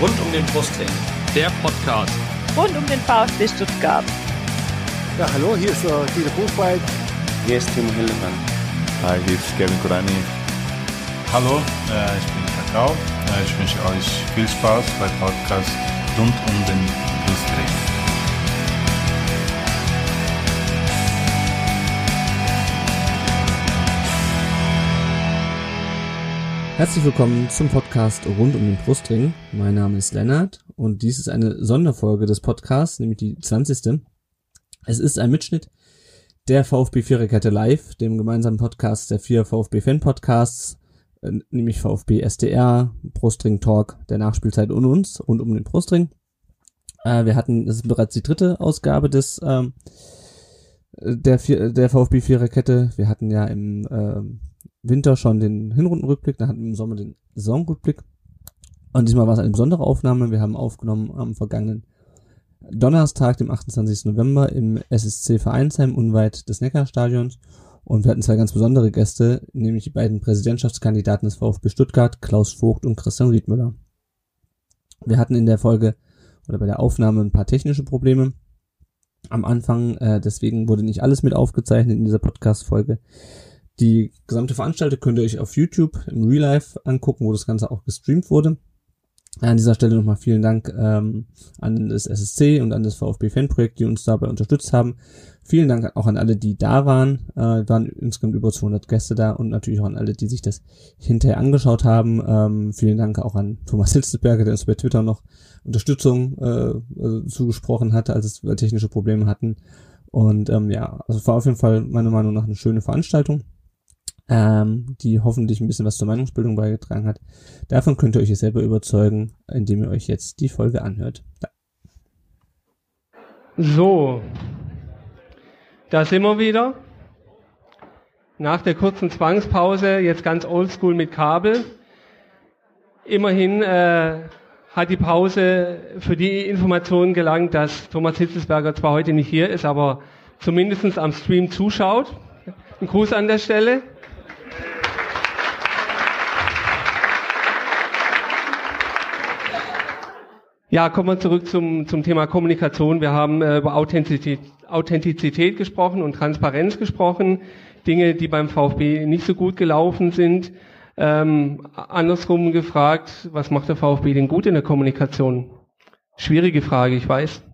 Rund um den Brustring. Der Podcast. Rund um den VfB Stuttgart. Ja, hallo, hier ist uh, Dieter Buchwald. Hier ist Timo Hildebrand. Hi, hier ist Kevin Kurani. Hallo, äh, ich bin Kakao. Äh, ich wünsche euch viel Spaß beim Podcast rund um den Brustring. Herzlich willkommen zum Podcast rund um den Brustring. Mein Name ist Lennart und dies ist eine Sonderfolge des Podcasts, nämlich die 20. Es ist ein Mitschnitt der VfB Viererkette Live, dem gemeinsamen Podcast der vier VfB Fan Podcasts, äh, nämlich VfB SDR, Brustring Talk, der Nachspielzeit und uns rund um den Brustring. Äh, wir hatten, das ist bereits die dritte Ausgabe des ähm, der, der VfB Viererkette. Wir hatten ja im ähm, Winter schon den Hinrundenrückblick, dann hatten wir im Sommer den Saisonrückblick. Und diesmal war es eine besondere Aufnahme. Wir haben aufgenommen am vergangenen Donnerstag, dem 28. November im SSC Vereinsheim unweit des Neckarstadions. Und wir hatten zwei ganz besondere Gäste, nämlich die beiden Präsidentschaftskandidaten des VfB Stuttgart, Klaus Vogt und Christian Riedmüller. Wir hatten in der Folge oder bei der Aufnahme ein paar technische Probleme am Anfang, äh, deswegen wurde nicht alles mit aufgezeichnet in dieser Podcast-Folge. Die gesamte Veranstaltung könnt ihr euch auf YouTube im Real Life angucken, wo das Ganze auch gestreamt wurde. An dieser Stelle nochmal vielen Dank ähm, an das SSC und an das VfB Fanprojekt, die uns dabei unterstützt haben. Vielen Dank auch an alle, die da waren. Äh, waren insgesamt über 200 Gäste da und natürlich auch an alle, die sich das hinterher angeschaut haben. Ähm, vielen Dank auch an Thomas Hilzberger, der uns bei Twitter noch Unterstützung äh, also zugesprochen hatte, als es technische Probleme hatten. Und ähm, ja, also war auf jeden Fall meiner Meinung nach eine schöne Veranstaltung ähm, die hoffentlich ein bisschen was zur Meinungsbildung beigetragen hat. Davon könnt ihr euch selber überzeugen, indem ihr euch jetzt die Folge anhört. Da. So, da sind wir wieder. Nach der kurzen Zwangspause, jetzt ganz oldschool mit Kabel. Immerhin äh, hat die Pause für die Information gelangt, dass Thomas Hitzelsberger zwar heute nicht hier ist, aber zumindest am Stream zuschaut. Ein Gruß an der Stelle. Ja, kommen wir zurück zum, zum Thema Kommunikation. Wir haben äh, über Authentizität, Authentizität gesprochen und Transparenz gesprochen. Dinge, die beim VfB nicht so gut gelaufen sind. Ähm, andersrum gefragt, was macht der VfB denn gut in der Kommunikation? Schwierige Frage, ich weiß.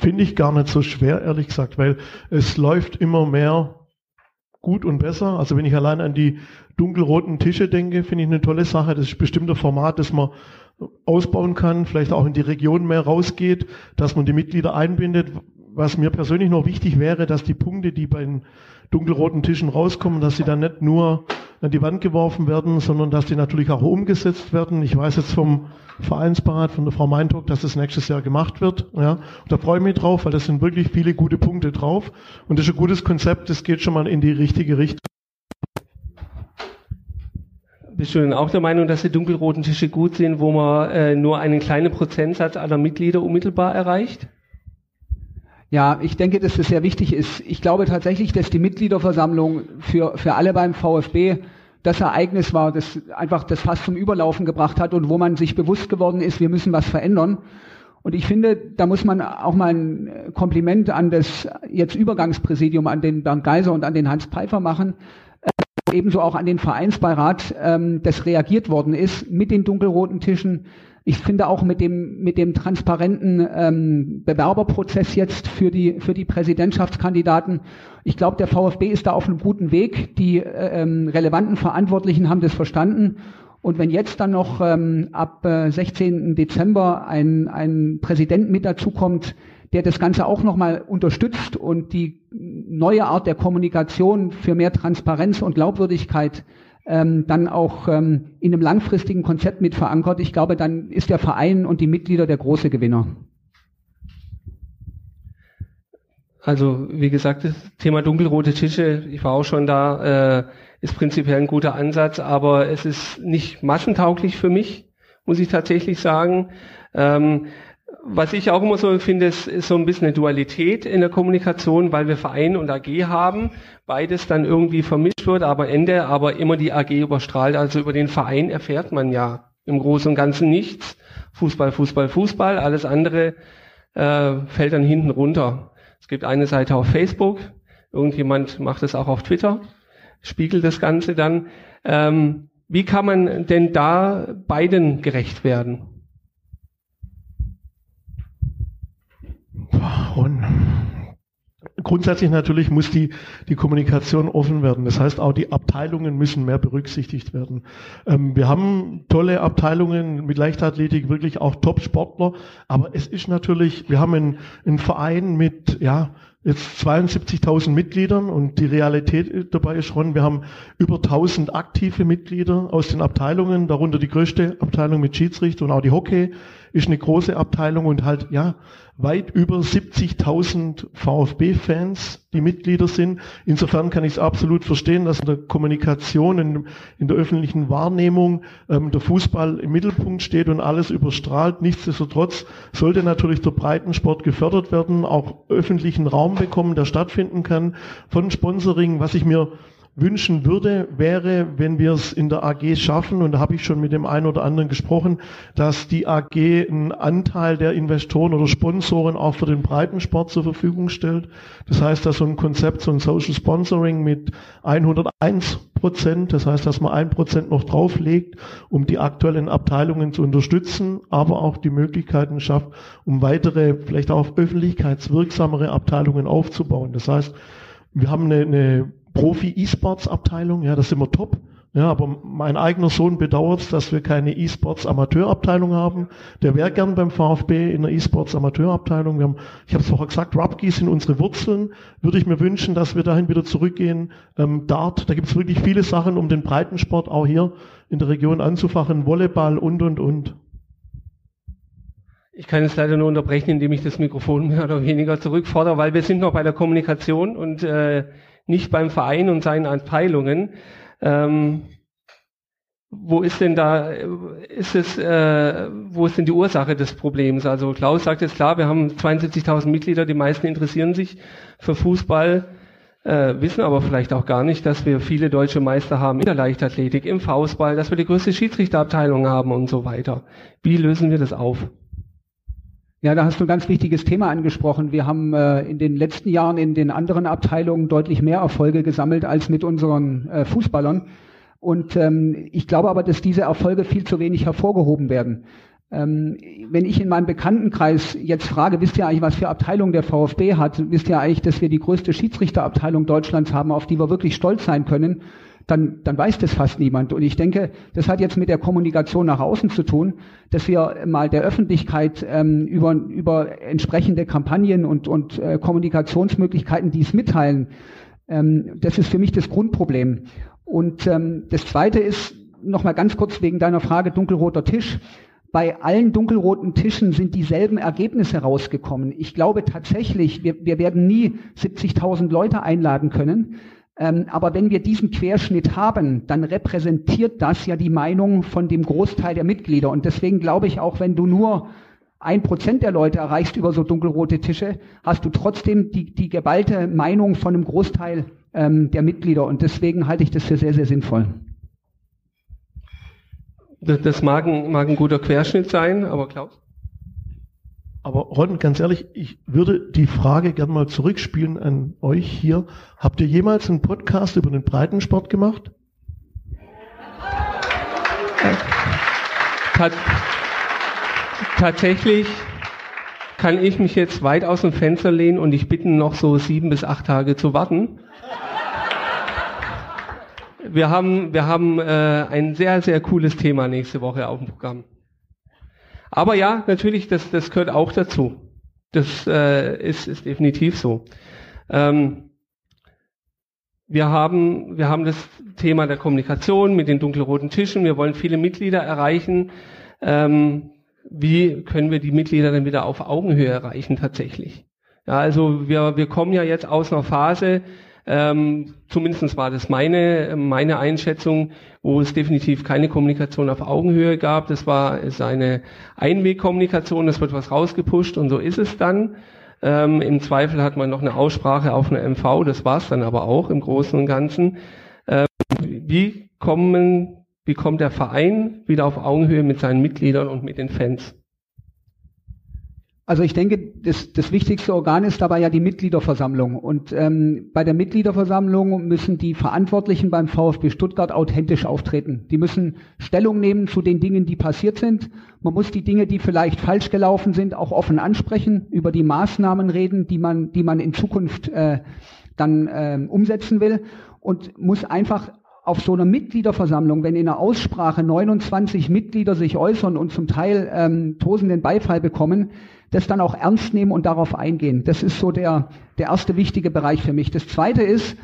Finde ich gar nicht so schwer, ehrlich gesagt, weil es läuft immer mehr gut und besser. Also wenn ich allein an die dunkelroten Tische denke, finde ich eine tolle Sache. Das ist bestimmt ein Format, das man ausbauen kann, vielleicht auch in die Region mehr rausgeht, dass man die Mitglieder einbindet. Was mir persönlich noch wichtig wäre, dass die Punkte, die bei den dunkelroten Tischen rauskommen, dass sie dann nicht nur an die Wand geworfen werden, sondern dass die natürlich auch umgesetzt werden. Ich weiß jetzt vom Vereinsparat, von der Frau Meintok, dass das nächstes Jahr gemacht wird. Ja, und da freue ich mich drauf, weil das sind wirklich viele gute Punkte drauf. Und das ist ein gutes Konzept, das geht schon mal in die richtige Richtung. Bist du denn auch der Meinung, dass die dunkelroten Tische gut sind, wo man äh, nur einen kleinen Prozentsatz aller Mitglieder unmittelbar erreicht? Ja, ich denke, dass das sehr wichtig ist. Ich glaube tatsächlich, dass die Mitgliederversammlung für, für alle beim VfB das Ereignis war, das einfach das fast zum Überlaufen gebracht hat und wo man sich bewusst geworden ist, wir müssen was verändern. Und ich finde, da muss man auch mal ein Kompliment an das jetzt Übergangspräsidium, an den Bernd Geiser und an den Hans Pfeiffer machen, ebenso auch an den Vereinsbeirat, ähm, das reagiert worden ist mit den dunkelroten Tischen, ich finde auch mit dem, mit dem transparenten ähm, Bewerberprozess jetzt für die, für die Präsidentschaftskandidaten, ich glaube, der VfB ist da auf einem guten Weg. Die äh, ähm, relevanten Verantwortlichen haben das verstanden. Und wenn jetzt dann noch ähm, ab äh, 16. Dezember ein, ein Präsident mit dazukommt, der das Ganze auch nochmal unterstützt und die neue Art der Kommunikation für mehr Transparenz und Glaubwürdigkeit ähm, dann auch ähm, in einem langfristigen Konzept mit verankert, ich glaube, dann ist der Verein und die Mitglieder der große Gewinner. Also wie gesagt, das Thema dunkelrote Tische, ich war auch schon da, äh, ist prinzipiell ein guter Ansatz, aber es ist nicht massentauglich für mich, muss ich tatsächlich sagen. Ähm, was ich auch immer so finde, ist, ist so ein bisschen eine Dualität in der Kommunikation, weil wir Verein und AG haben, beides dann irgendwie vermischt wird, aber Ende, aber immer die AG überstrahlt. Also über den Verein erfährt man ja Im Großen und Ganzen nichts. Fußball, Fußball, Fußball. Alles andere äh, fällt dann hinten runter. Es gibt eine Seite auf Facebook. Irgendjemand macht es auch auf Twitter, spiegelt das Ganze dann. Ähm, wie kann man denn da beiden gerecht werden? Und grundsätzlich natürlich muss die, die Kommunikation offen werden. Das heißt, auch die Abteilungen müssen mehr berücksichtigt werden. Ähm, wir haben tolle Abteilungen mit Leichtathletik, wirklich auch Top-Sportler. Aber es ist natürlich, wir haben einen, einen Verein mit, ja, jetzt 72.000 Mitgliedern und die Realität dabei ist schon, wir haben über 1000 aktive Mitglieder aus den Abteilungen, darunter die größte Abteilung mit Schiedsrichter und auch die Hockey ist eine große Abteilung und halt, ja, weit über 70.000 VfB-Fans, die Mitglieder sind. Insofern kann ich es absolut verstehen, dass in der Kommunikation, in, in der öffentlichen Wahrnehmung ähm, der Fußball im Mittelpunkt steht und alles überstrahlt. Nichtsdestotrotz sollte natürlich der Breitensport gefördert werden, auch öffentlichen Raum bekommen, der stattfinden kann von Sponsoring, was ich mir wünschen würde, wäre, wenn wir es in der AG schaffen, und da habe ich schon mit dem einen oder anderen gesprochen, dass die AG einen Anteil der Investoren oder Sponsoren auch für den Breitensport zur Verfügung stellt. Das heißt, dass so ein Konzept, so ein Social Sponsoring mit 101 Prozent, das heißt, dass man ein Prozent noch drauflegt, um die aktuellen Abteilungen zu unterstützen, aber auch die Möglichkeiten schafft, um weitere, vielleicht auch öffentlichkeitswirksamere Abteilungen aufzubauen. Das heißt, wir haben eine, eine Profi-E-Sports-Abteilung, ja, das sind wir top. Ja, aber mein eigener Sohn bedauert, dass wir keine E-Sports-Amateurabteilung haben. Der wäre gern beim VfB in der E-Sports-Amateurabteilung. Wir haben, ich habe es vorher gesagt, Rugby sind unsere Wurzeln. Würde ich mir wünschen, dass wir dahin wieder zurückgehen. Ähm, Dart, da gibt es wirklich viele Sachen, um den Breitensport auch hier in der Region anzufachen. Volleyball und, und, und. Ich kann es leider nur unterbrechen, indem ich das Mikrofon mehr oder weniger zurückfordere, weil wir sind noch bei der Kommunikation und äh, nicht beim Verein und seinen Abteilungen. Ähm, wo ist denn da, ist es, äh, wo ist denn die Ursache des Problems? Also Klaus sagt jetzt klar, wir haben 72.000 Mitglieder, die meisten interessieren sich für Fußball, äh, wissen aber vielleicht auch gar nicht, dass wir viele deutsche Meister haben in der Leichtathletik, im Faustball, dass wir die größte Schiedsrichterabteilung haben und so weiter. Wie lösen wir das auf? Ja, da hast du ein ganz wichtiges Thema angesprochen. Wir haben äh, in den letzten Jahren in den anderen Abteilungen deutlich mehr Erfolge gesammelt als mit unseren äh, Fußballern. Und ähm, ich glaube aber, dass diese Erfolge viel zu wenig hervorgehoben werden. Ähm, wenn ich in meinem Bekanntenkreis jetzt frage, wisst ihr eigentlich, was für Abteilung der VfB hat? Wisst ihr eigentlich, dass wir die größte Schiedsrichterabteilung Deutschlands haben, auf die wir wirklich stolz sein können? Dann, dann weiß das fast niemand. Und ich denke, das hat jetzt mit der Kommunikation nach außen zu tun, dass wir mal der Öffentlichkeit ähm, über, über entsprechende Kampagnen und, und äh, Kommunikationsmöglichkeiten dies mitteilen. Ähm, das ist für mich das Grundproblem. Und ähm, das Zweite ist, nochmal ganz kurz wegen deiner Frage dunkelroter Tisch. Bei allen dunkelroten Tischen sind dieselben Ergebnisse rausgekommen. Ich glaube tatsächlich, wir, wir werden nie 70.000 Leute einladen können. Ähm, aber wenn wir diesen Querschnitt haben, dann repräsentiert das ja die Meinung von dem Großteil der Mitglieder. Und deswegen glaube ich, auch wenn du nur ein Prozent der Leute erreichst über so dunkelrote Tische, hast du trotzdem die, die geballte Meinung von einem Großteil ähm, der Mitglieder. Und deswegen halte ich das für sehr, sehr sinnvoll. Das, mag, ein, mag ein guter Querschnitt sein, aber Klaus? Aber Ron, ganz ehrlich, ich würde die Frage gerne mal zurückspielen an euch hier. Habt ihr jemals einen Podcast über den Breitensport gemacht? Tat tatsächlich kann ich mich jetzt weit aus dem Fenster lehnen und ich bitten, noch so sieben bis acht Tage zu warten. Wir haben, wir haben äh, ein sehr, sehr cooles Thema nächste Woche auf dem Programm. Aber ja, natürlich, das, das gehört auch dazu. Das äh, ist, ist definitiv so. Ähm, wir haben, wir haben das Thema der Kommunikation mit den dunkelroten Tischen. Wir wollen viele Mitglieder erreichen. Ähm, wie können wir die Mitglieder dann wieder auf Augenhöhe erreichen tatsächlich? Ja, also wir, wir kommen ja jetzt aus einer Phase, ähm, zumindest war das meine, meine Einschätzung, wo es definitiv keine Kommunikation auf Augenhöhe gab. Das war ist eine Einwegkommunikation, das wird was rausgepusht und so ist es dann. Ähm, Im Zweifel hat man noch eine Aussprache auf einer MV, das war es dann aber auch im Großen und Ganzen. Ähm, wie kommen wie kommt der Verein wieder auf Augenhöhe mit seinen Mitgliedern und mit den Fans? Also ich denke, das, das wichtigste Organ ist dabei ja die Mitgliederversammlung. Und ähm, bei der Mitgliederversammlung müssen die Verantwortlichen beim VfB Stuttgart authentisch auftreten. Die müssen Stellung nehmen zu den Dingen, die passiert sind. Man muss die Dinge, die vielleicht falsch gelaufen sind, auch offen ansprechen, über die Maßnahmen reden, die man, die man in Zukunft äh, dann äh, umsetzen will und muss einfach auf so einer Mitgliederversammlung, wenn in einer Aussprache 29 Mitglieder sich äußern und zum Teil ähm, tosenden Beifall bekommen, das dann auch ernst nehmen und darauf eingehen. Das ist so der, der erste wichtige Bereich für mich. Das zweite ist,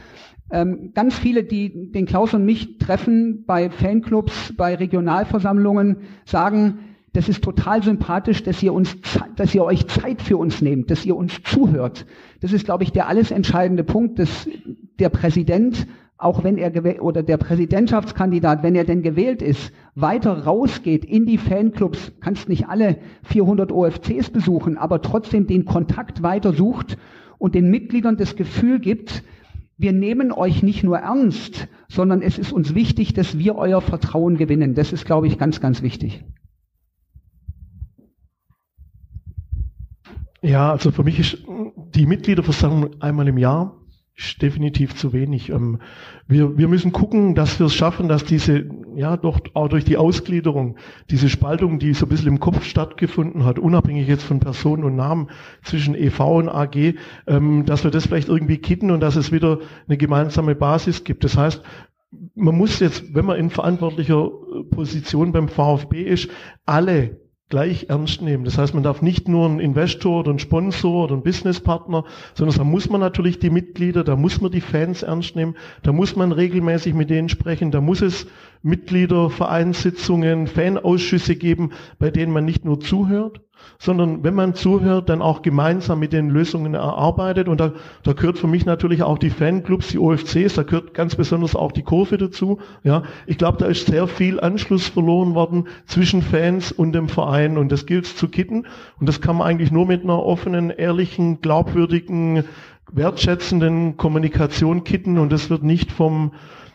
ähm, ganz viele, die den Klaus und mich treffen bei Fanclubs, bei Regionalversammlungen, sagen, das ist total sympathisch, dass ihr uns, dass ihr euch Zeit für uns nehmt, dass ihr uns zuhört. Das ist, glaube ich, der alles entscheidende Punkt, dass der Präsident auch wenn er oder der Präsidentschaftskandidat, wenn er denn gewählt ist, weiter rausgeht in die Fanclubs, kannst nicht alle 400 OFCs besuchen, aber trotzdem den Kontakt weiter sucht und den Mitgliedern das Gefühl gibt, wir nehmen euch nicht nur ernst, sondern es ist uns wichtig, dass wir euer Vertrauen gewinnen. Das ist, glaube ich, ganz, ganz wichtig. Ja, also für mich ist die Mitgliederversammlung einmal im Jahr definitiv zu wenig. Ähm, wir, wir müssen gucken, dass wir es schaffen, dass diese, ja, doch auch durch die Ausgliederung, diese Spaltung, die so ein bisschen im Kopf stattgefunden hat, unabhängig jetzt von Personen und Namen zwischen EV und AG, ähm, dass wir das vielleicht irgendwie kitten und dass es wieder eine gemeinsame Basis gibt. Das heißt, man muss jetzt, wenn man in verantwortlicher Position beim VfB ist, alle gleich ernst nehmen. Das heißt, man darf nicht nur einen Investor oder einen Sponsor oder einen Businesspartner, sondern da muss man natürlich die Mitglieder, da muss man die Fans ernst nehmen, da muss man regelmäßig mit denen sprechen, da muss es Mitglieder, Vereinssitzungen, Fanausschüsse geben, bei denen man nicht nur zuhört, sondern wenn man zuhört, dann auch gemeinsam mit den Lösungen erarbeitet. Und da, da gehört für mich natürlich auch die Fanclubs, die OFCs, da gehört ganz besonders auch die Kurve dazu. Ja, ich glaube, da ist sehr viel Anschluss verloren worden zwischen Fans und dem Verein und das gilt zu kitten. Und das kann man eigentlich nur mit einer offenen, ehrlichen, glaubwürdigen, wertschätzenden Kommunikation kitten und das wird nicht vom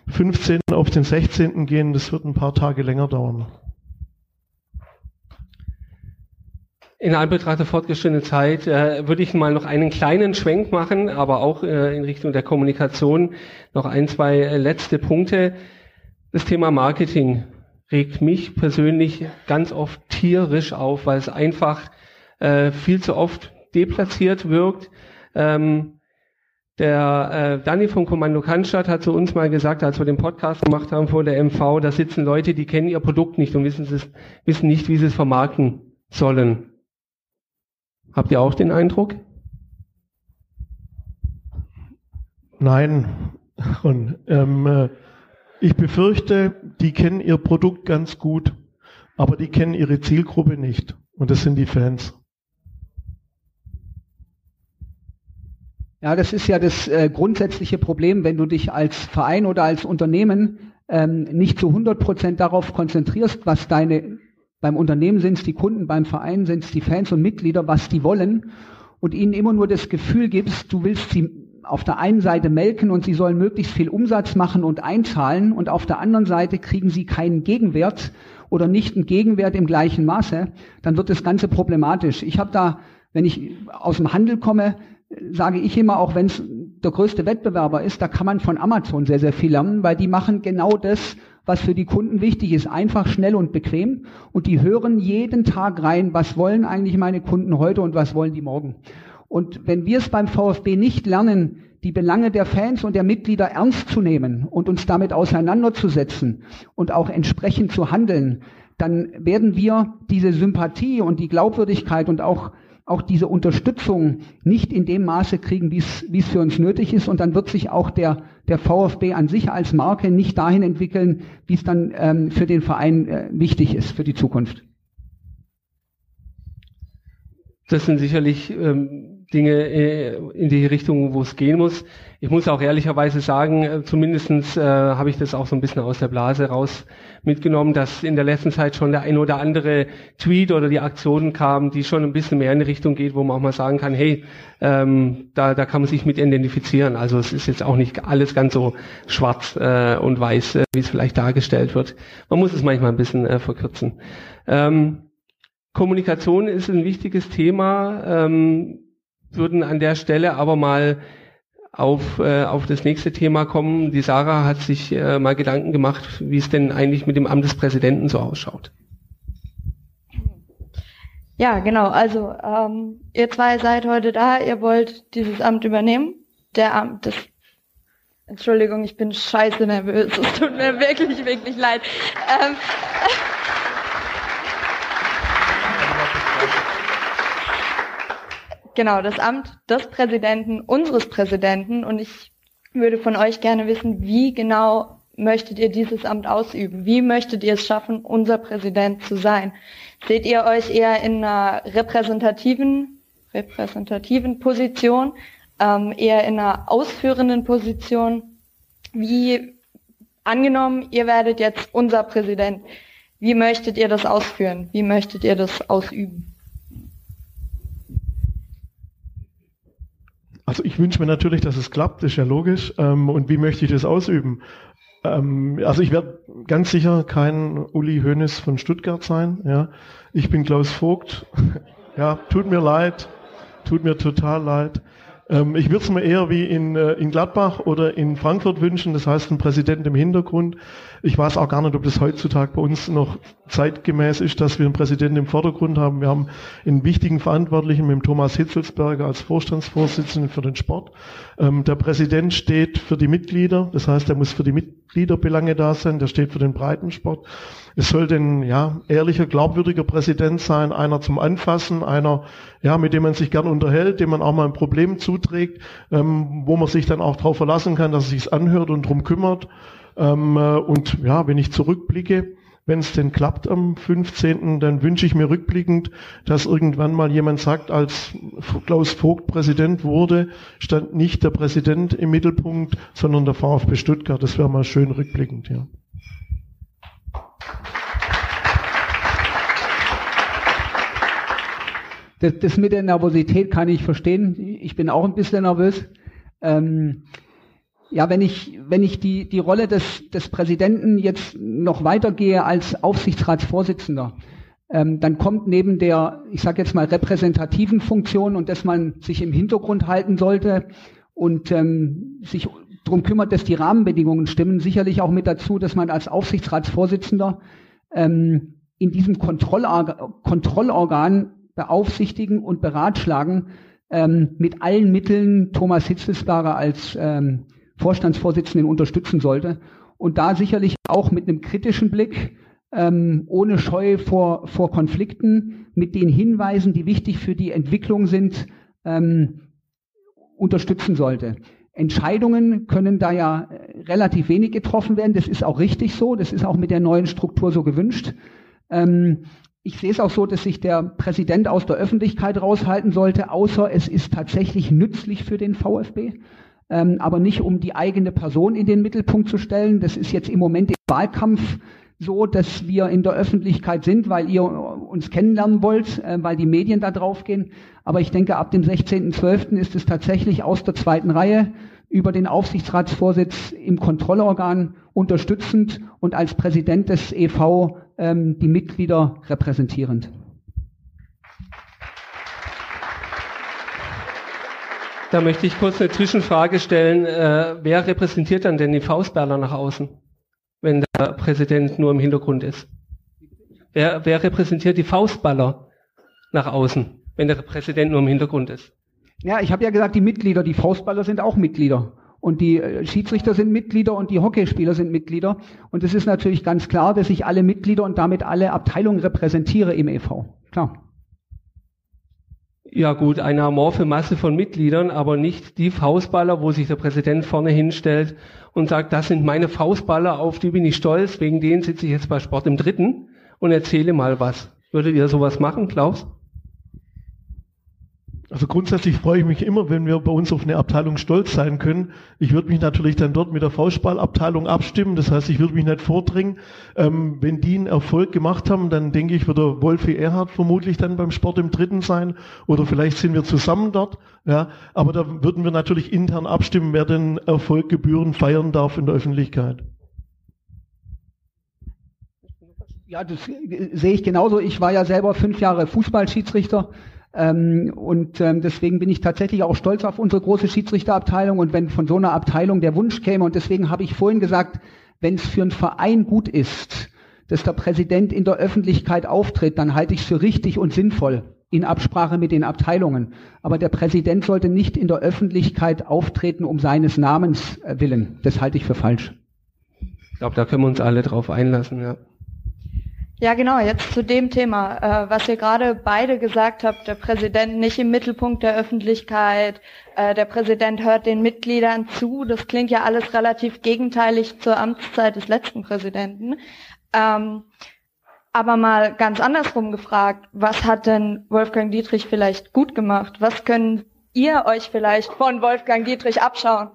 15. auf den 16. gehen, das wird ein paar Tage länger dauern. In Anbetracht der fortgeschrittenen Zeit äh, würde ich mal noch einen kleinen Schwenk machen, aber auch äh, in Richtung der Kommunikation noch ein, zwei äh, letzte Punkte. Das Thema Marketing regt mich persönlich ganz oft tierisch auf, weil es einfach äh, viel zu oft deplatziert wirkt. Ähm, der äh, Danny vom Kommando Cannstatt hat zu uns mal gesagt, als wir den Podcast gemacht haben vor der MV, da sitzen Leute, die kennen ihr Produkt nicht und wissen, wissen nicht, wie sie es vermarkten sollen. Habt ihr auch den Eindruck? Nein. Und, ähm, äh, ich befürchte, die kennen ihr Produkt ganz gut, aber die kennen ihre Zielgruppe nicht. Und das sind die Fans. Ja, das ist ja das äh, grundsätzliche Problem, wenn du dich als Verein oder als Unternehmen ähm, nicht zu 100 Prozent darauf konzentrierst, was deine beim Unternehmen sind es die Kunden, beim Verein sind es die Fans und Mitglieder, was die wollen und ihnen immer nur das Gefühl gibst, du willst sie auf der einen Seite melken und sie sollen möglichst viel Umsatz machen und einzahlen und auf der anderen Seite kriegen sie keinen Gegenwert oder nicht einen Gegenwert im gleichen Maße, dann wird das Ganze problematisch. Ich habe da, wenn ich aus dem Handel komme, sage ich immer, auch wenn es der größte Wettbewerber ist, da kann man von Amazon sehr, sehr viel lernen, weil die machen genau das, was für die Kunden wichtig ist, einfach, schnell und bequem. Und die hören jeden Tag rein, was wollen eigentlich meine Kunden heute und was wollen die morgen. Und wenn wir es beim VfB nicht lernen, die Belange der Fans und der Mitglieder ernst zu nehmen und uns damit auseinanderzusetzen und auch entsprechend zu handeln, dann werden wir diese Sympathie und die Glaubwürdigkeit und auch auch diese Unterstützung nicht in dem Maße kriegen, wie es wie es für uns nötig ist. Und dann wird sich auch der, der VfB an sich als Marke nicht dahin entwickeln, wie es dann ähm, für den Verein äh, wichtig ist für die Zukunft. Das sind sicherlich ähm, Dinge äh, in die Richtung, wo es gehen muss. Ich muss auch ehrlicherweise sagen, äh, zumindestens äh, habe ich das auch so ein bisschen aus der Blase raus mitgenommen, dass in der letzten Zeit schon der ein oder andere Tweet oder die Aktionen kamen, die schon ein bisschen mehr in die Richtung geht, wo man auch mal sagen kann, hey, ähm, da, da kann man sich mit identifizieren. Also es ist jetzt auch nicht alles ganz so schwarz äh, und weiß, äh, wie es vielleicht dargestellt wird. Man muss es manchmal ein bisschen äh, verkürzen. Ähm, Kommunikation ist ein wichtiges Thema. Ähm, würden an der Stelle aber mal auf, äh, auf das nächste Thema kommen. Die Sarah hat sich äh, mal Gedanken gemacht, wie es denn eigentlich mit dem Amt des Präsidenten so ausschaut. Ja, genau. Also ähm, ihr zwei seid heute da. Ihr wollt dieses Amt übernehmen. Der Amt des Entschuldigung, ich bin scheiße nervös. Es tut mir wirklich, wirklich leid. Ähm, Genau, das Amt des Präsidenten, unseres Präsidenten. Und ich würde von euch gerne wissen, wie genau möchtet ihr dieses Amt ausüben? Wie möchtet ihr es schaffen, unser Präsident zu sein? Seht ihr euch eher in einer repräsentativen, repräsentativen Position, ähm, eher in einer ausführenden Position? Wie angenommen, ihr werdet jetzt unser Präsident. Wie möchtet ihr das ausführen? Wie möchtet ihr das ausüben? Also ich wünsche mir natürlich, dass es klappt, ist ja logisch. Ähm, und wie möchte ich das ausüben? Ähm, also ich werde ganz sicher kein Uli Hoeneß von Stuttgart sein. Ja, ich bin Klaus Vogt. ja, tut mir leid, tut mir total leid. Ähm, ich würde es mir eher wie in, äh, in Gladbach oder in Frankfurt wünschen, das heißt ein Präsident im Hintergrund. Ich weiß auch gar nicht, ob das heutzutage bei uns noch zeitgemäß ist, dass wir einen Präsidenten im Vordergrund haben. Wir haben einen wichtigen Verantwortlichen mit dem Thomas Hitzelsberger als Vorstandsvorsitzenden für den Sport. Ähm, der Präsident steht für die Mitglieder, das heißt, er muss für die Mitgliederbelange da sein, der steht für den Breitensport. Es sollte ein ja, ehrlicher, glaubwürdiger Präsident sein, einer zum Anfassen, einer, ja, mit dem man sich gern unterhält, dem man auch mal ein Problem zuträgt, ähm, wo man sich dann auch darauf verlassen kann, dass er sich anhört und drum kümmert. Ähm, äh, und ja, wenn ich zurückblicke, wenn es denn klappt am 15., dann wünsche ich mir rückblickend, dass irgendwann mal jemand sagt, als Klaus Vogt Präsident wurde, stand nicht der Präsident im Mittelpunkt, sondern der VfB Stuttgart. Das wäre mal schön rückblickend, ja. Das, das mit der Nervosität kann ich verstehen. Ich bin auch ein bisschen nervös. Ähm, ja, wenn ich, wenn ich die, die Rolle des, des Präsidenten jetzt noch weitergehe als Aufsichtsratsvorsitzender, ähm, dann kommt neben der, ich sage jetzt mal, repräsentativen Funktion und dass man sich im Hintergrund halten sollte und ähm, sich darum kümmert, dass die Rahmenbedingungen stimmen, sicherlich auch mit dazu, dass man als Aufsichtsratsvorsitzender ähm, in diesem Kontrollorgan, Kontrollorgan beaufsichtigen und beratschlagen, ähm, mit allen Mitteln Thomas Hitzelsberger als ähm, Vorstandsvorsitzenden unterstützen sollte. Und da sicherlich auch mit einem kritischen Blick, ähm, ohne Scheu vor, vor Konflikten, mit den Hinweisen, die wichtig für die Entwicklung sind, ähm, unterstützen sollte. Entscheidungen können da ja äh, relativ wenig getroffen werden. Das ist auch richtig so. Das ist auch mit der neuen Struktur so gewünscht. Ähm, ich sehe es auch so, dass sich der Präsident aus der Öffentlichkeit raushalten sollte, außer es ist tatsächlich nützlich für den VfB, ähm, aber nicht um die eigene Person in den Mittelpunkt zu stellen. Das ist jetzt im Moment im Wahlkampf so, dass wir in der Öffentlichkeit sind, weil ihr uns kennenlernen wollt, äh, weil die Medien da draufgehen. Aber ich denke, ab dem 16.12. ist es tatsächlich aus der zweiten Reihe über den Aufsichtsratsvorsitz im Kontrollorgan unterstützend und als Präsident des EV ähm, die Mitglieder repräsentierend. Da möchte ich kurz eine Zwischenfrage stellen. Äh, wer repräsentiert dann denn die Faustberler nach außen, wenn der Präsident nur im Hintergrund ist? Wer, wer repräsentiert die Faustballer nach außen, wenn der Präsident nur im Hintergrund ist? Ja, ich habe ja gesagt, die Mitglieder, die Faustballer sind auch Mitglieder. Und die äh, Schiedsrichter sind Mitglieder und die Hockeyspieler sind Mitglieder. Und es ist natürlich ganz klar, dass ich alle Mitglieder und damit alle Abteilungen repräsentiere im EV. Klar. Ja gut, eine amorphe Masse von Mitgliedern, aber nicht die Faustballer, wo sich der Präsident vorne hinstellt und sagt, das sind meine Faustballer, auf die bin ich stolz, wegen denen sitze ich jetzt bei Sport im Dritten und erzähle mal was. Würdet ihr sowas machen, Klaus? Also grundsätzlich freue ich mich immer, wenn wir bei uns auf eine Abteilung stolz sein können. Ich würde mich natürlich dann dort mit der Faustballabteilung abstimmen. Das heißt, ich würde mich nicht vordringen. Ähm, wenn die einen Erfolg gemacht haben, dann denke ich, wird der Wolfi Erhard vermutlich dann beim Sport im Dritten sein. Oder vielleicht sind wir zusammen dort. Ja, aber da würden wir natürlich intern abstimmen, wer den Erfolg gebühren feiern darf in der Öffentlichkeit. Ja, das sehe ich genauso. Ich war ja selber fünf Jahre Fußballschiedsrichter ähm, und ähm, deswegen bin ich tatsächlich auch stolz auf unsere große Schiedsrichterabteilung. Und wenn von so einer Abteilung der Wunsch käme, und deswegen habe ich vorhin gesagt, wenn es für einen Verein gut ist, dass der Präsident in der Öffentlichkeit auftritt, dann halte ich es für richtig und sinnvoll in Absprache mit den Abteilungen. Aber der Präsident sollte nicht in der Öffentlichkeit auftreten um seines Namens äh, willen. Das halte ich für falsch. Ich glaube, da können wir uns alle drauf einlassen, ja. Ja, genau. Jetzt zu dem Thema, äh, was ihr gerade beide gesagt habt. Der Präsident nicht im Mittelpunkt der Öffentlichkeit. Äh, der Präsident hört den Mitgliedern zu. Das klingt ja alles relativ gegenteilig zur Amtszeit des letzten Präsidenten. Ähm, aber mal ganz andersrum gefragt, was hat denn Wolfgang Dietrich vielleicht gut gemacht? Was können ihr euch vielleicht von Wolfgang Dietrich abschauen?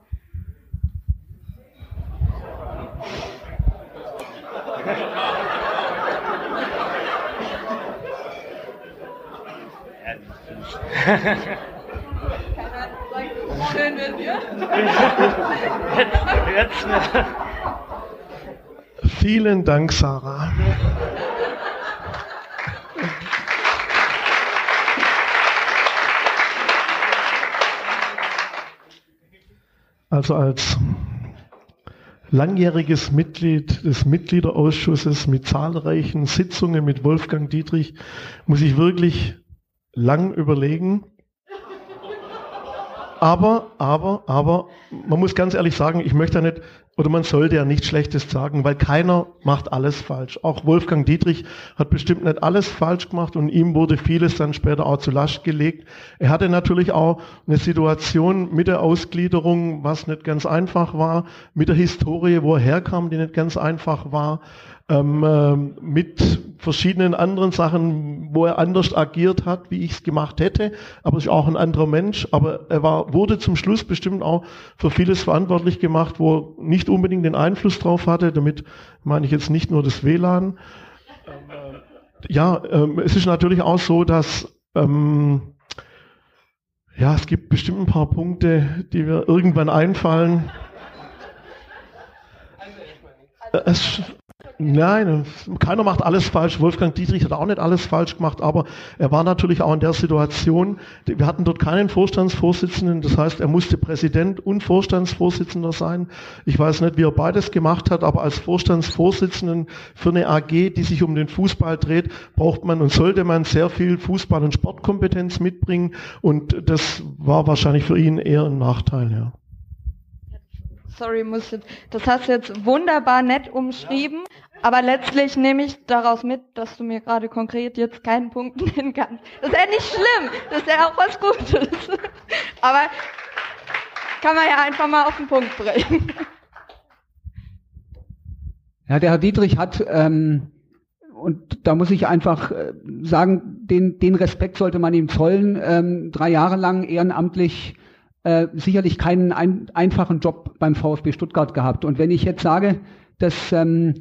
Schön mit dir. Vielen Dank, Sarah. Also als langjähriges Mitglied des Mitgliederausschusses mit zahlreichen Sitzungen mit Wolfgang Dietrich muss ich wirklich lang überlegen. Aber, aber, aber, man muss ganz ehrlich sagen, ich möchte nicht, oder man sollte ja nichts Schlechtes sagen, weil keiner macht alles falsch. Auch Wolfgang Dietrich hat bestimmt nicht alles falsch gemacht und ihm wurde vieles dann später auch zu Last gelegt. Er hatte natürlich auch eine Situation mit der Ausgliederung, was nicht ganz einfach war, mit der Historie, wo er herkam, die nicht ganz einfach war ähm, äh, mit verschiedenen anderen Sachen, wo er anders agiert hat, wie ich es gemacht hätte. Aber ist auch ein anderer Mensch. Aber er war, wurde zum Schluss bestimmt auch für vieles verantwortlich gemacht, wo er nicht unbedingt den Einfluss drauf hatte. Damit meine ich jetzt nicht nur das WLAN. Ja, ähm, es ist natürlich auch so, dass ähm, ja, es gibt bestimmt ein paar Punkte, die mir irgendwann einfallen. Es, Nein, keiner macht alles falsch. Wolfgang Dietrich hat auch nicht alles falsch gemacht, aber er war natürlich auch in der Situation, wir hatten dort keinen Vorstandsvorsitzenden, das heißt, er musste Präsident und Vorstandsvorsitzender sein. Ich weiß nicht, wie er beides gemacht hat, aber als Vorstandsvorsitzenden für eine AG, die sich um den Fußball dreht, braucht man und sollte man sehr viel Fußball- und Sportkompetenz mitbringen und das war wahrscheinlich für ihn eher ein Nachteil, ja sorry, muss jetzt, das hast du jetzt wunderbar nett umschrieben, aber letztlich nehme ich daraus mit, dass du mir gerade konkret jetzt keinen Punkt nennen kannst. Das ist ja nicht schlimm, das ist ja auch was Gutes. Aber kann man ja einfach mal auf den Punkt bringen. Ja, der Herr Dietrich hat, ähm, und da muss ich einfach äh, sagen, den, den Respekt sollte man ihm zollen, ähm, drei Jahre lang ehrenamtlich äh, sicherlich keinen ein, einfachen Job beim VfB Stuttgart gehabt. Und wenn ich jetzt sage, dass ähm,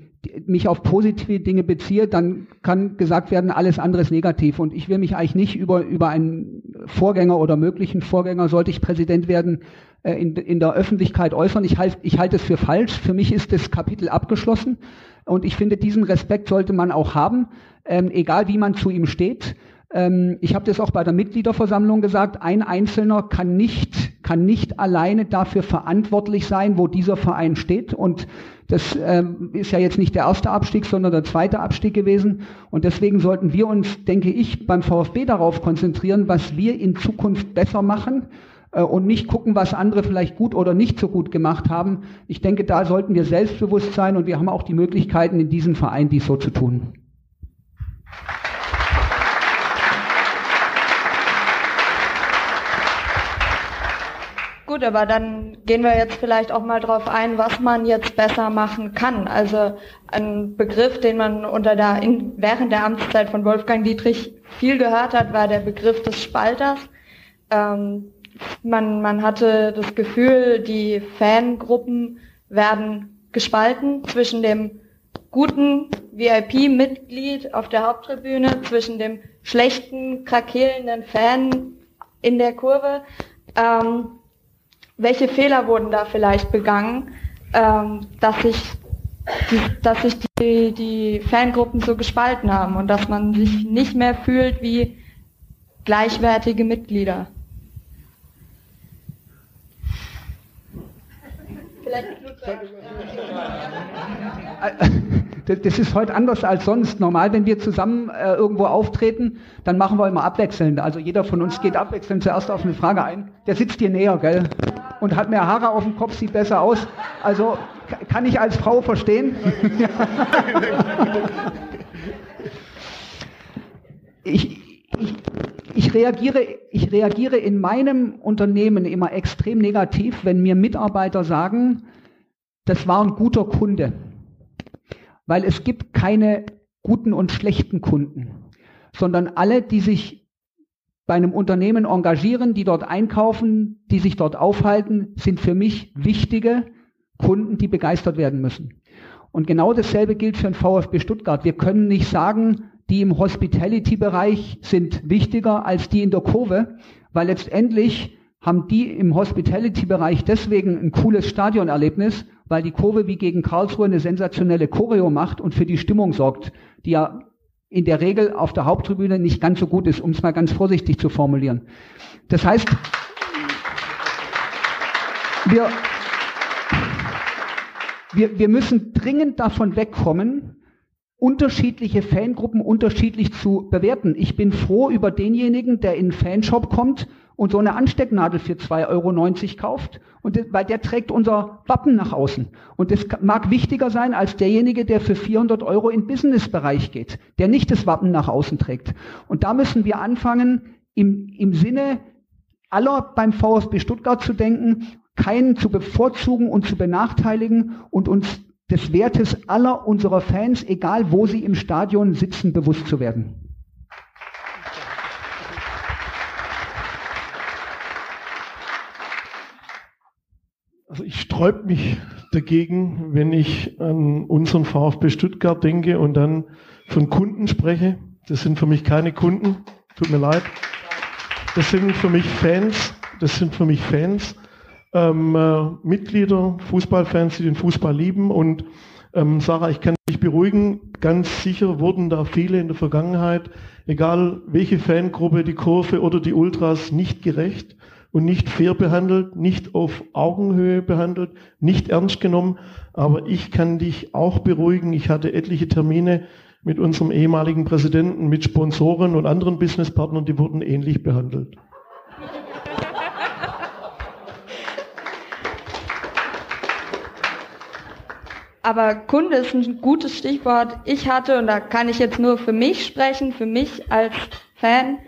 mich auf positive Dinge beziehe, dann kann gesagt werden, alles andere ist negativ. Und ich will mich eigentlich nicht über, über einen Vorgänger oder möglichen Vorgänger, sollte ich Präsident werden, äh, in, in der Öffentlichkeit äußern. Ich halte ich halte es für falsch. Für mich ist das Kapitel abgeschlossen. Und ich finde, diesen Respekt sollte man auch haben, ähm, egal wie man zu ihm steht. Ähm, ich habe das auch bei der Mitgliederversammlung gesagt, ein Einzelner kann nicht, kann nicht alleine dafür verantwortlich sein, wo dieser Verein steht. Und das ähm, ist ja jetzt nicht der erste Abstieg, sondern der zweite Abstieg gewesen. Und deswegen sollten wir uns, denke ich, beim VfB darauf konzentrieren, was wir in Zukunft besser machen äh, und nicht gucken, was andere vielleicht gut oder nicht so gut gemacht haben. Ich denke, da sollten wir selbstbewusst sein und wir haben auch die Möglichkeiten, in diesem Verein dies so zu tun. Gut, aber dann gehen wir jetzt vielleicht auch mal drauf ein, was man jetzt besser machen kann. Also ein Begriff, den man unter der, in, während der Amtszeit von Wolfgang Dietrich viel gehört hat, war der Begriff des Spalters. Ähm, man, man hatte das Gefühl, die Fangruppen werden gespalten zwischen dem guten VIP-Mitglied auf der Haupttribüne, zwischen dem schlechten, krakelnden Fan in der Kurve. Ähm, welche Fehler wurden da vielleicht begangen, ähm, dass sich die, dass sich die, die Fangruppen so gespalten haben und dass man sich nicht mehr fühlt wie gleichwertige Mitglieder. Das ist heute anders als sonst. Normal, wenn wir zusammen äh, irgendwo auftreten, dann machen wir immer abwechselnd. Also jeder von uns geht abwechselnd zuerst auf eine Frage ein. Der sitzt dir näher, gell? Und hat mehr Haare auf dem Kopf, sieht besser aus. Also kann ich als Frau verstehen. ich, ich, ich, reagiere, ich reagiere in meinem Unternehmen immer extrem negativ, wenn mir Mitarbeiter sagen, das war ein guter Kunde. Weil es gibt keine guten und schlechten Kunden, sondern alle, die sich bei einem Unternehmen engagieren, die dort einkaufen, die sich dort aufhalten, sind für mich wichtige Kunden, die begeistert werden müssen. Und genau dasselbe gilt für den VfB Stuttgart. Wir können nicht sagen, die im Hospitality-Bereich sind wichtiger als die in der Kurve, weil letztendlich haben die im Hospitality-Bereich deswegen ein cooles Stadionerlebnis, weil die Kurve wie gegen Karlsruhe eine sensationelle Choreo macht und für die Stimmung sorgt, die ja in der Regel auf der Haupttribüne nicht ganz so gut ist, um es mal ganz vorsichtig zu formulieren. Das heißt, wir, wir, wir müssen dringend davon wegkommen, unterschiedliche Fangruppen unterschiedlich zu bewerten. Ich bin froh über denjenigen, der in den Fanshop kommt und so eine Anstecknadel für 2,90 Euro kauft, und weil der trägt unser Wappen nach außen. Und das mag wichtiger sein als derjenige, der für 400 Euro in Businessbereich geht, der nicht das Wappen nach außen trägt. Und da müssen wir anfangen, im, im Sinne aller beim VfB Stuttgart zu denken, keinen zu bevorzugen und zu benachteiligen und uns des Wertes aller unserer Fans, egal wo sie im Stadion sitzen, bewusst zu werden. Also ich sträub mich dagegen, wenn ich an unseren VfB Stuttgart denke und dann von Kunden spreche. Das sind für mich keine Kunden, tut mir leid. Das sind für mich Fans, das sind für mich Fans ähm, äh, Mitglieder, Fußballfans, die den Fußball lieben. Und ähm, Sarah, ich kann dich beruhigen, ganz sicher wurden da viele in der Vergangenheit, egal welche Fangruppe, die Kurve oder die Ultras, nicht gerecht und nicht fair behandelt, nicht auf Augenhöhe behandelt, nicht ernst genommen. Aber ich kann dich auch beruhigen. Ich hatte etliche Termine mit unserem ehemaligen Präsidenten, mit Sponsoren und anderen Businesspartnern, die wurden ähnlich behandelt. Aber Kunde ist ein gutes Stichwort. Ich hatte, und da kann ich jetzt nur für mich sprechen, für mich als Fan,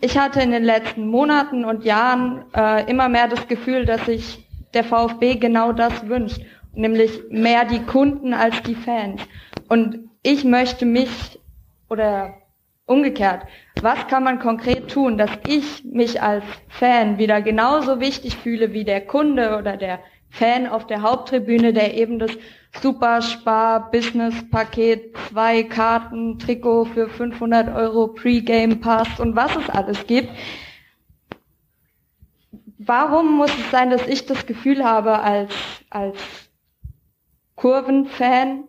ich hatte in den letzten Monaten und Jahren äh, immer mehr das Gefühl, dass sich der VfB genau das wünscht, nämlich mehr die Kunden als die Fans. Und ich möchte mich oder umgekehrt, was kann man konkret tun, dass ich mich als Fan wieder genauso wichtig fühle wie der Kunde oder der Fan auf der Haupttribüne, der eben das Superspar-Business-Paket, zwei Karten, Trikot für 500 Euro, Pre-Game-Pass und was es alles gibt. Warum muss es sein, dass ich das Gefühl habe, als, als Kurvenfan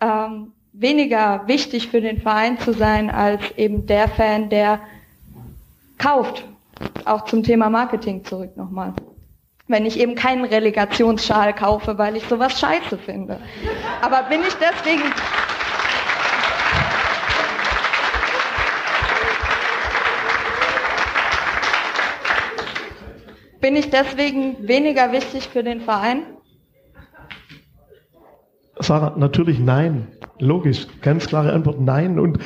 ähm, weniger wichtig für den Verein zu sein, als eben der Fan, der kauft? Auch zum Thema Marketing zurück nochmal wenn ich eben keinen Relegationsschal kaufe, weil ich sowas scheiße finde. Aber bin ich deswegen Bin ich deswegen weniger wichtig für den Verein? Sarah, natürlich nein. Logisch. Ganz klare Antwort nein. Und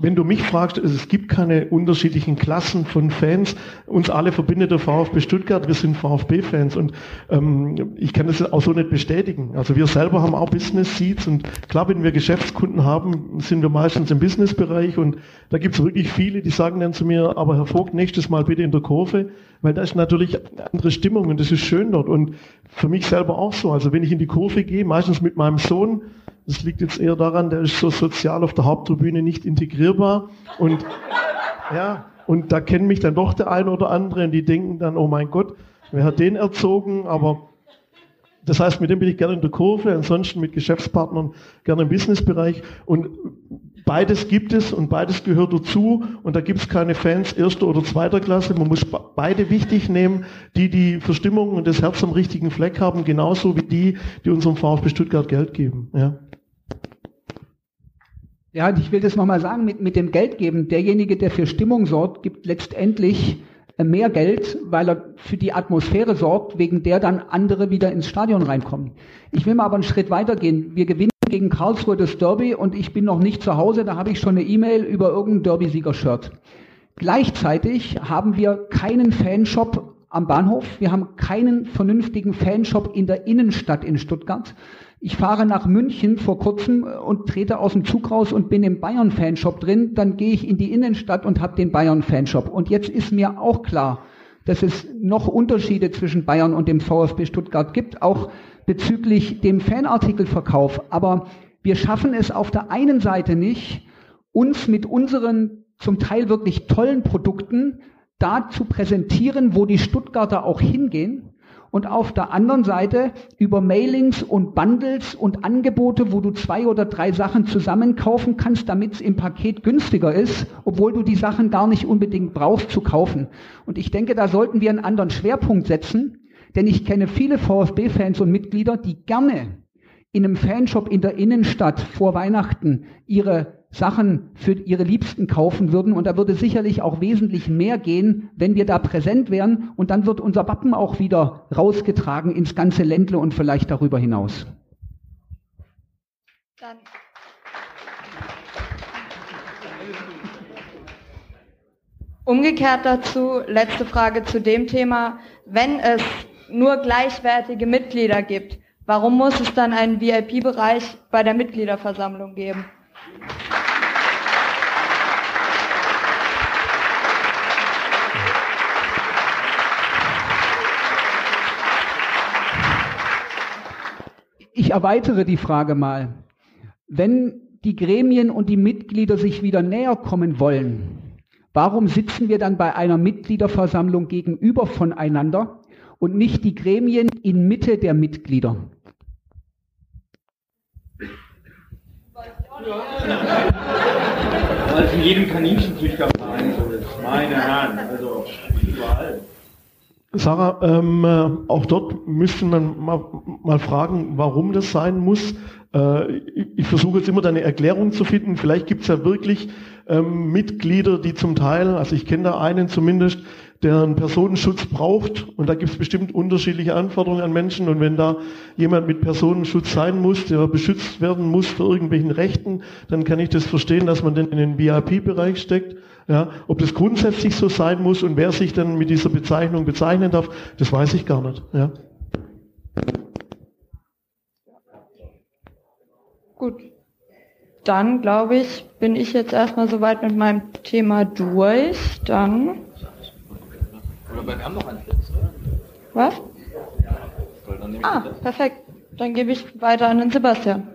wenn du mich fragst, es gibt keine unterschiedlichen Klassen von Fans. Uns alle verbindet der VfB Stuttgart. Wir sind VfB-Fans und ähm, ich kann das auch so nicht bestätigen. Also wir selber haben auch Business Seats und klar, wenn wir Geschäftskunden haben, sind wir meistens im Businessbereich und da gibt es wirklich viele, die sagen dann zu mir, aber Herr Vogt, nächstes Mal bitte in der Kurve, weil da ist natürlich eine andere Stimmung und das ist schön dort und für mich selber auch so. Also wenn ich in die Kurve gehe, meistens mit meinem Sohn, das liegt jetzt eher daran, der ist so sozial auf der Haupttribüne nicht integrierbar. Und ja, und da kennen mich dann doch der eine oder andere und die denken dann, oh mein Gott, wer hat den erzogen? Aber das heißt, mit dem bin ich gerne in der Kurve, ansonsten mit Geschäftspartnern gerne im Businessbereich. Und beides gibt es und beides gehört dazu. Und da gibt es keine Fans erster oder zweiter Klasse. Man muss beide wichtig nehmen, die die Verstimmung und das Herz am richtigen Fleck haben, genauso wie die, die unserem VfB Stuttgart Geld geben. Ja. Ja, ich will das nochmal sagen, mit, mit dem Geld geben. Derjenige, der für Stimmung sorgt, gibt letztendlich äh, mehr Geld, weil er für die Atmosphäre sorgt, wegen der dann andere wieder ins Stadion reinkommen. Ich will mal aber einen Schritt weitergehen. Wir gewinnen gegen Karlsruhe das Derby und ich bin noch nicht zu Hause, da habe ich schon eine E-Mail über irgendein Derby-Sieger-Shirt. Gleichzeitig haben wir keinen Fanshop am Bahnhof, wir haben keinen vernünftigen Fanshop in der Innenstadt in Stuttgart. Ich fahre nach München vor kurzem und trete aus dem Zug raus und bin im Bayern-Fanshop drin. Dann gehe ich in die Innenstadt und habe den Bayern-Fanshop. Und jetzt ist mir auch klar, dass es noch Unterschiede zwischen Bayern und dem VfB Stuttgart gibt, auch bezüglich dem Fanartikelverkauf. Aber wir schaffen es auf der einen Seite nicht, uns mit unseren zum Teil wirklich tollen Produkten da zu präsentieren, wo die Stuttgarter auch hingehen und auf der anderen Seite über Mailings und Bundles und Angebote, wo du zwei oder drei Sachen zusammen kaufen kannst, damit es im Paket günstiger ist, obwohl du die Sachen gar nicht unbedingt brauchst zu kaufen. Und ich denke, da sollten wir einen anderen Schwerpunkt setzen, denn ich kenne viele VfB-Fans und Mitglieder, die gerne in einem Fanshop in der Innenstadt vor Weihnachten ihre Sachen für ihre Liebsten kaufen würden. Und da würde sicherlich auch wesentlich mehr gehen, wenn wir da präsent wären. Und dann wird unser Wappen auch wieder rausgetragen ins ganze Ländle und vielleicht darüber hinaus. Dann. Umgekehrt dazu, letzte Frage zu dem Thema. Wenn es nur gleichwertige Mitglieder gibt, warum muss es dann einen VIP-Bereich bei der Mitgliederversammlung geben? Ich erweitere die Frage mal. Wenn die Gremien und die Mitglieder sich wieder näher kommen wollen, warum sitzen wir dann bei einer Mitgliederversammlung gegenüber voneinander und nicht die Gremien in Mitte der Mitglieder? Weil es in jedem Kaninchenzüchterverein so ist. Meine Herren, also überall. Sarah, ähm, äh, auch dort müsste man mal, mal, fragen, warum das sein muss. Äh, ich, ich versuche jetzt immer da eine Erklärung zu finden. Vielleicht gibt es ja wirklich ähm, Mitglieder, die zum Teil, also ich kenne da einen zumindest, der einen Personenschutz braucht. Und da gibt es bestimmt unterschiedliche Anforderungen an Menschen. Und wenn da jemand mit Personenschutz sein muss, der beschützt werden muss für irgendwelchen Rechten, dann kann ich das verstehen, dass man den in den VIP-Bereich steckt. Ja, ob das grundsätzlich so sein muss und wer sich dann mit dieser Bezeichnung bezeichnen darf, das weiß ich gar nicht. Ja. Gut. Dann glaube ich, bin ich jetzt erstmal soweit mit meinem Thema durch. Dann oder wir haben noch einen Platz, oder? Was? Ah, perfekt. Dann gebe ich weiter an den Sebastian.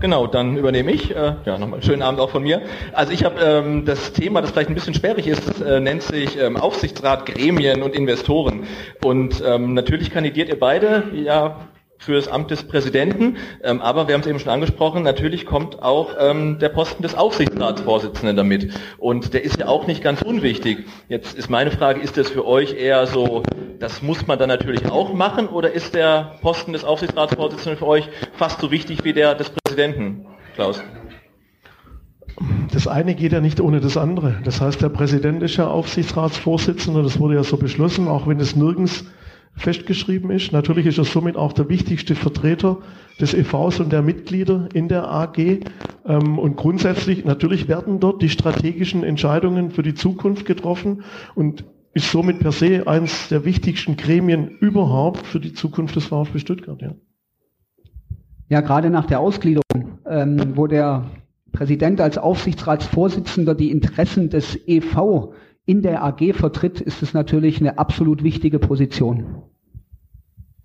Genau, dann übernehme ich. Äh, ja, nochmal schönen Abend auch von mir. Also ich habe ähm, das Thema, das vielleicht ein bisschen sperrig ist, das äh, nennt sich ähm, Aufsichtsrat, Gremien und Investoren. Und ähm, natürlich kandidiert ihr beide ja für das Amt des Präsidenten. Ähm, aber wir haben es eben schon angesprochen, natürlich kommt auch ähm, der Posten des Aufsichtsratsvorsitzenden damit. Und der ist ja auch nicht ganz unwichtig. Jetzt ist meine Frage, ist das für euch eher so, das muss man dann natürlich auch machen, oder ist der Posten des Aufsichtsratsvorsitzenden für euch fast so wichtig wie der des Präsidenten, Klaus? Das eine geht ja nicht ohne das andere. Das heißt, der Präsident ist ja Aufsichtsratsvorsitzender, das wurde ja so beschlossen, auch wenn es nirgends festgeschrieben ist. Natürlich ist er somit auch der wichtigste Vertreter des EVs und der Mitglieder in der AG. Ähm, und grundsätzlich, natürlich werden dort die strategischen Entscheidungen für die Zukunft getroffen und ist somit per se eines der wichtigsten Gremien überhaupt für die Zukunft des VfB Stuttgart. Ja, ja gerade nach der Ausgliederung, ähm, wo der Präsident als Aufsichtsratsvorsitzender die Interessen des EV in der AG vertritt, ist es natürlich eine absolut wichtige Position.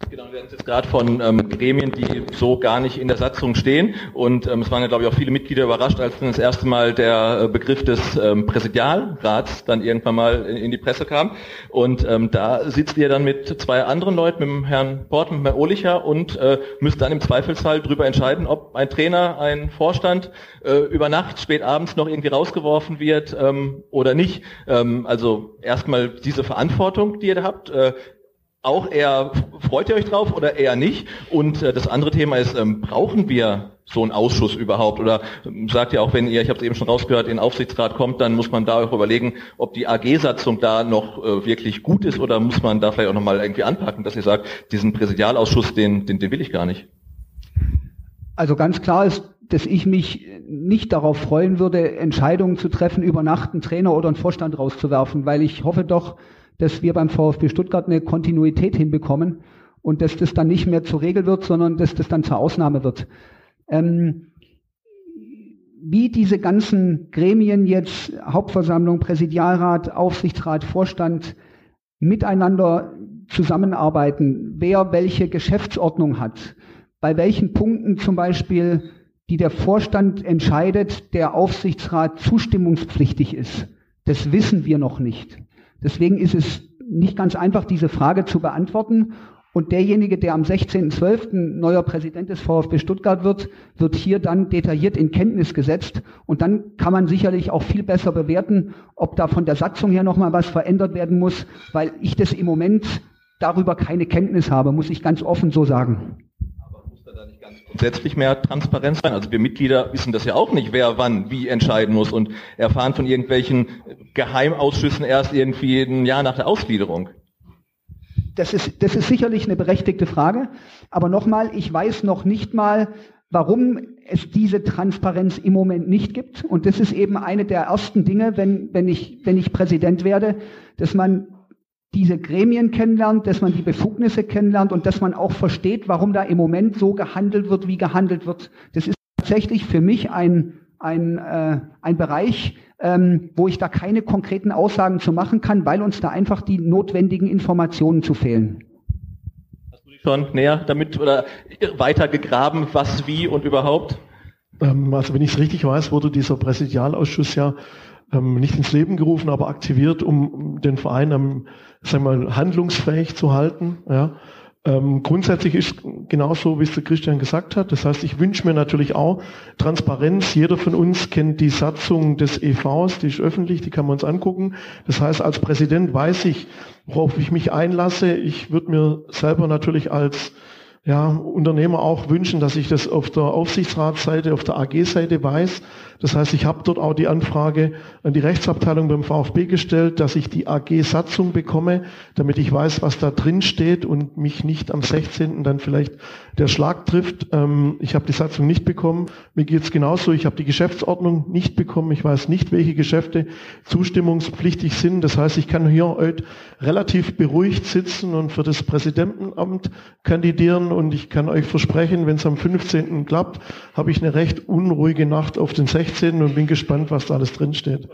Genau, wir hatten jetzt gerade von ähm, Gremien, die so gar nicht in der Satzung stehen. Und ähm, es waren ja, glaube ich, auch viele Mitglieder überrascht, als dann das erste Mal der äh, Begriff des ähm, Präsidialrats dann irgendwann mal in, in die Presse kam. Und ähm, da sitzt ihr dann mit zwei anderen Leuten, mit dem Herrn Port, mit dem Herrn Ohlicher und äh, müsst dann im Zweifelsfall darüber entscheiden, ob ein Trainer, ein Vorstand äh, über Nacht, spät abends noch irgendwie rausgeworfen wird ähm, oder nicht. Ähm, also erstmal diese Verantwortung, die ihr da habt. Äh, auch eher, freut ihr euch drauf oder eher nicht? Und äh, das andere Thema ist, ähm, brauchen wir so einen Ausschuss überhaupt? Oder ähm, sagt ihr auch, wenn ihr, ich habe es eben schon rausgehört, in Aufsichtsrat kommt, dann muss man da auch überlegen, ob die AG-Satzung da noch äh, wirklich gut ist oder muss man da vielleicht auch nochmal irgendwie anpacken, dass ihr sagt, diesen Präsidialausschuss, den, den, den will ich gar nicht? Also ganz klar ist, dass ich mich nicht darauf freuen würde, Entscheidungen zu treffen, über Nacht einen Trainer oder einen Vorstand rauszuwerfen, weil ich hoffe doch, dass wir beim VfB Stuttgart eine Kontinuität hinbekommen und dass das dann nicht mehr zur Regel wird, sondern dass das dann zur Ausnahme wird. Ähm, wie diese ganzen Gremien jetzt, Hauptversammlung, Präsidialrat, Aufsichtsrat, Vorstand, miteinander zusammenarbeiten, wer welche Geschäftsordnung hat, bei welchen Punkten zum Beispiel, die der Vorstand entscheidet, der Aufsichtsrat zustimmungspflichtig ist, das wissen wir noch nicht. Deswegen ist es nicht ganz einfach, diese Frage zu beantworten. Und derjenige, der am 16.12. neuer Präsident des VfB Stuttgart wird, wird hier dann detailliert in Kenntnis gesetzt. Und dann kann man sicherlich auch viel besser bewerten, ob da von der Satzung her nochmal was verändert werden muss, weil ich das im Moment darüber keine Kenntnis habe, muss ich ganz offen so sagen grundsätzlich mehr Transparenz sein. Also wir Mitglieder wissen das ja auch nicht, wer wann wie entscheiden muss und erfahren von irgendwelchen Geheimausschüssen erst irgendwie ein Jahr nach der Ausgliederung. Das ist, das ist sicherlich eine berechtigte Frage. Aber nochmal, ich weiß noch nicht mal, warum es diese Transparenz im Moment nicht gibt. Und das ist eben eine der ersten Dinge, wenn, wenn, ich, wenn ich Präsident werde, dass man diese Gremien kennenlernt, dass man die Befugnisse kennenlernt und dass man auch versteht, warum da im Moment so gehandelt wird, wie gehandelt wird. Das ist tatsächlich für mich ein, ein, äh, ein Bereich, ähm, wo ich da keine konkreten Aussagen zu machen kann, weil uns da einfach die notwendigen Informationen zu fehlen. Hast du dich schon näher damit oder weiter gegraben, was, wie und überhaupt? Ähm, also wenn ich es richtig weiß, wurde dieser Präsidialausschuss ja ähm, nicht ins Leben gerufen, aber aktiviert, um den Verein am, sagen mal, handlungsfähig zu halten. Ja. Ähm, grundsätzlich ist genauso, wie es der Christian gesagt hat. Das heißt, ich wünsche mir natürlich auch Transparenz. Jeder von uns kennt die Satzung des EVs, die ist öffentlich, die kann man uns angucken. Das heißt, als Präsident weiß ich, worauf ich mich einlasse. Ich würde mir selber natürlich als ja, Unternehmer auch wünschen, dass ich das auf der Aufsichtsratsseite, auf der AG-Seite weiß. Das heißt, ich habe dort auch die Anfrage an die Rechtsabteilung beim VfB gestellt, dass ich die AG-Satzung bekomme, damit ich weiß, was da drin steht und mich nicht am 16. dann vielleicht der Schlag trifft. Ähm, ich habe die Satzung nicht bekommen. Mir geht's genauso. Ich habe die Geschäftsordnung nicht bekommen. Ich weiß nicht, welche Geschäfte zustimmungspflichtig sind. Das heißt, ich kann hier heute relativ beruhigt sitzen und für das Präsidentenamt kandidieren und ich kann euch versprechen, wenn es am 15. klappt, habe ich eine recht unruhige Nacht auf den 16. und bin gespannt, was da alles drin steht.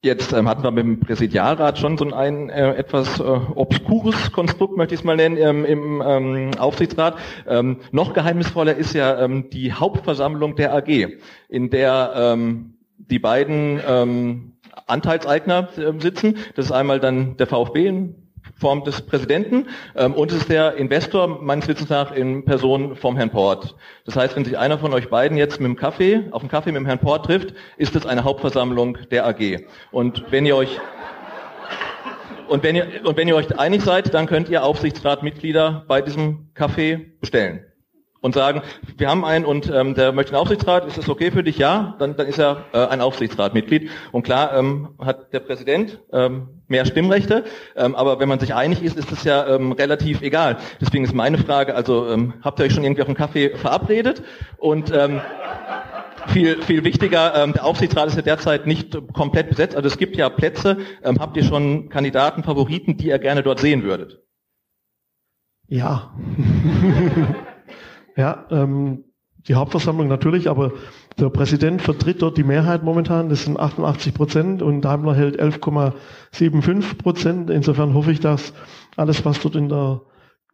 Jetzt ähm, hatten wir mit dem Präsidialrat schon so ein äh, etwas äh, obskures Konstrukt, möchte ich es mal nennen, ähm, im ähm, Aufsichtsrat. Ähm, noch geheimnisvoller ist ja ähm, die Hauptversammlung der AG, in der ähm, die beiden ähm, Anteilseigner äh, sitzen. Das ist einmal dann der VfB in Form des Präsidenten ähm, und es ist der Investor meines Wissens nach in Person vom Herrn Port. Das heißt, wenn sich einer von euch beiden jetzt mit dem Kaffee, auf dem Kaffee mit dem Herrn Port trifft, ist es eine Hauptversammlung der AG. Und wenn ihr euch und wenn ihr, und wenn ihr euch einig seid, dann könnt ihr Aufsichtsratmitglieder bei diesem Kaffee bestellen. und sagen, wir haben einen und ähm, der möchte einen Aufsichtsrat, ist das okay für dich? Ja, dann, dann ist er äh, ein Aufsichtsratmitglied. Und klar ähm, hat der Präsident ähm, mehr Stimmrechte, ähm, aber wenn man sich einig ist, ist das ja ähm, relativ egal. Deswegen ist meine Frage, also ähm, habt ihr euch schon irgendwie auf einen Kaffee verabredet? Und ähm, viel, viel wichtiger, ähm, der Aufsichtsrat ist ja derzeit nicht komplett besetzt, also es gibt ja Plätze. Ähm, habt ihr schon Kandidaten, Favoriten, die ihr gerne dort sehen würdet? Ja. ja, ähm, die Hauptversammlung natürlich, aber der Präsident vertritt dort die Mehrheit momentan, das sind 88 Prozent und Daimler hält 11,75 Prozent. Insofern hoffe ich, dass alles, was dort in der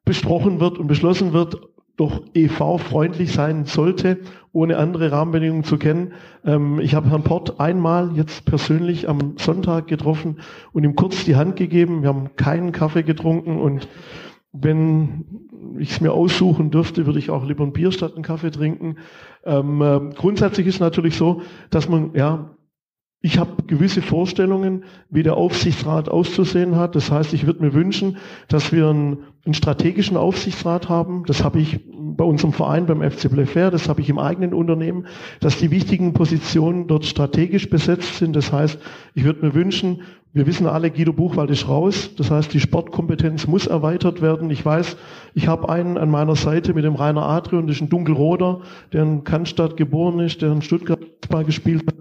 besprochen wird und beschlossen wird, doch EV-freundlich sein sollte, ohne andere Rahmenbedingungen zu kennen. Ähm, ich habe Herrn Port einmal jetzt persönlich am Sonntag getroffen und ihm kurz die Hand gegeben. Wir haben keinen Kaffee getrunken und wenn ich es mir aussuchen dürfte, würde ich auch lieber ein Bier statt einen Kaffee trinken. Ähm, äh, grundsätzlich ist natürlich so, dass man ja ich habe gewisse Vorstellungen, wie der Aufsichtsrat auszusehen hat. Das heißt, ich würde mir wünschen, dass wir einen, einen strategischen Aufsichtsrat haben. Das habe ich bei unserem Verein, beim FC Blefair, das habe ich im eigenen Unternehmen, dass die wichtigen Positionen dort strategisch besetzt sind. Das heißt, ich würde mir wünschen, wir wissen alle, Guido Buchwald ist raus. Das heißt, die Sportkompetenz muss erweitert werden. Ich weiß, ich habe einen an meiner Seite mit dem Rainer Adrian, das ist ein Dunkelroder, der in Cannstatt geboren ist, der in Stuttgart mal gespielt hat,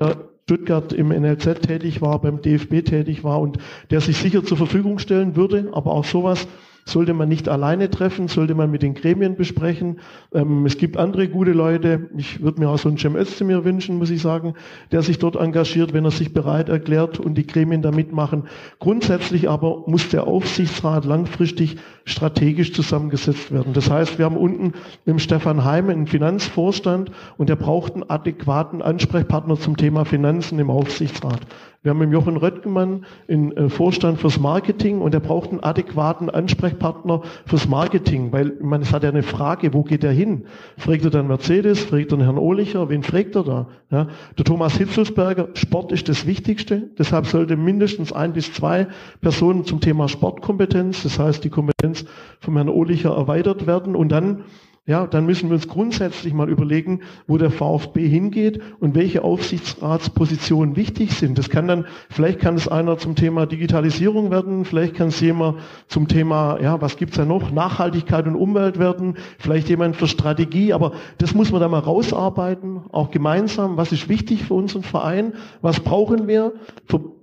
der Stuttgart im NLZ tätig war, beim DFB tätig war und der sich sicher zur Verfügung stellen würde. Aber auch sowas sollte man nicht alleine treffen, sollte man mit den Gremien besprechen. Ähm, es gibt andere gute Leute. Ich würde mir auch so einen Cem Özdemir wünschen, muss ich sagen, der sich dort engagiert, wenn er sich bereit erklärt und die Gremien da mitmachen. Grundsätzlich aber muss der Aufsichtsrat langfristig strategisch zusammengesetzt werden. Das heißt, wir haben unten im Stefan Heim einen Finanzvorstand und der braucht einen adäquaten Ansprechpartner zum Thema Finanzen im Aufsichtsrat. Wir haben mit Jochen Röttgenmann einen äh, Vorstand fürs Marketing und er braucht einen adäquaten Ansprechpartner fürs Marketing, weil man hat ja eine Frage, wo geht er hin? Fragt er dann Mercedes, fragt er Herrn Ohlicher, wen fragt er da? Ja, der Thomas Hitzelsberger, Sport ist das Wichtigste, deshalb sollte mindestens ein bis zwei Personen zum Thema Sportkompetenz, das heißt die Kompetenz von Herrn Ohlicher erweitert werden und dann ja, dann müssen wir uns grundsätzlich mal überlegen, wo der VfB hingeht und welche Aufsichtsratspositionen wichtig sind. Das kann dann, vielleicht kann es einer zum Thema Digitalisierung werden, vielleicht kann es jemand zum Thema, ja, was gibt's da noch, Nachhaltigkeit und Umwelt werden, vielleicht jemand für Strategie, aber das muss man da mal rausarbeiten, auch gemeinsam, was ist wichtig für unseren Verein, was brauchen wir? Für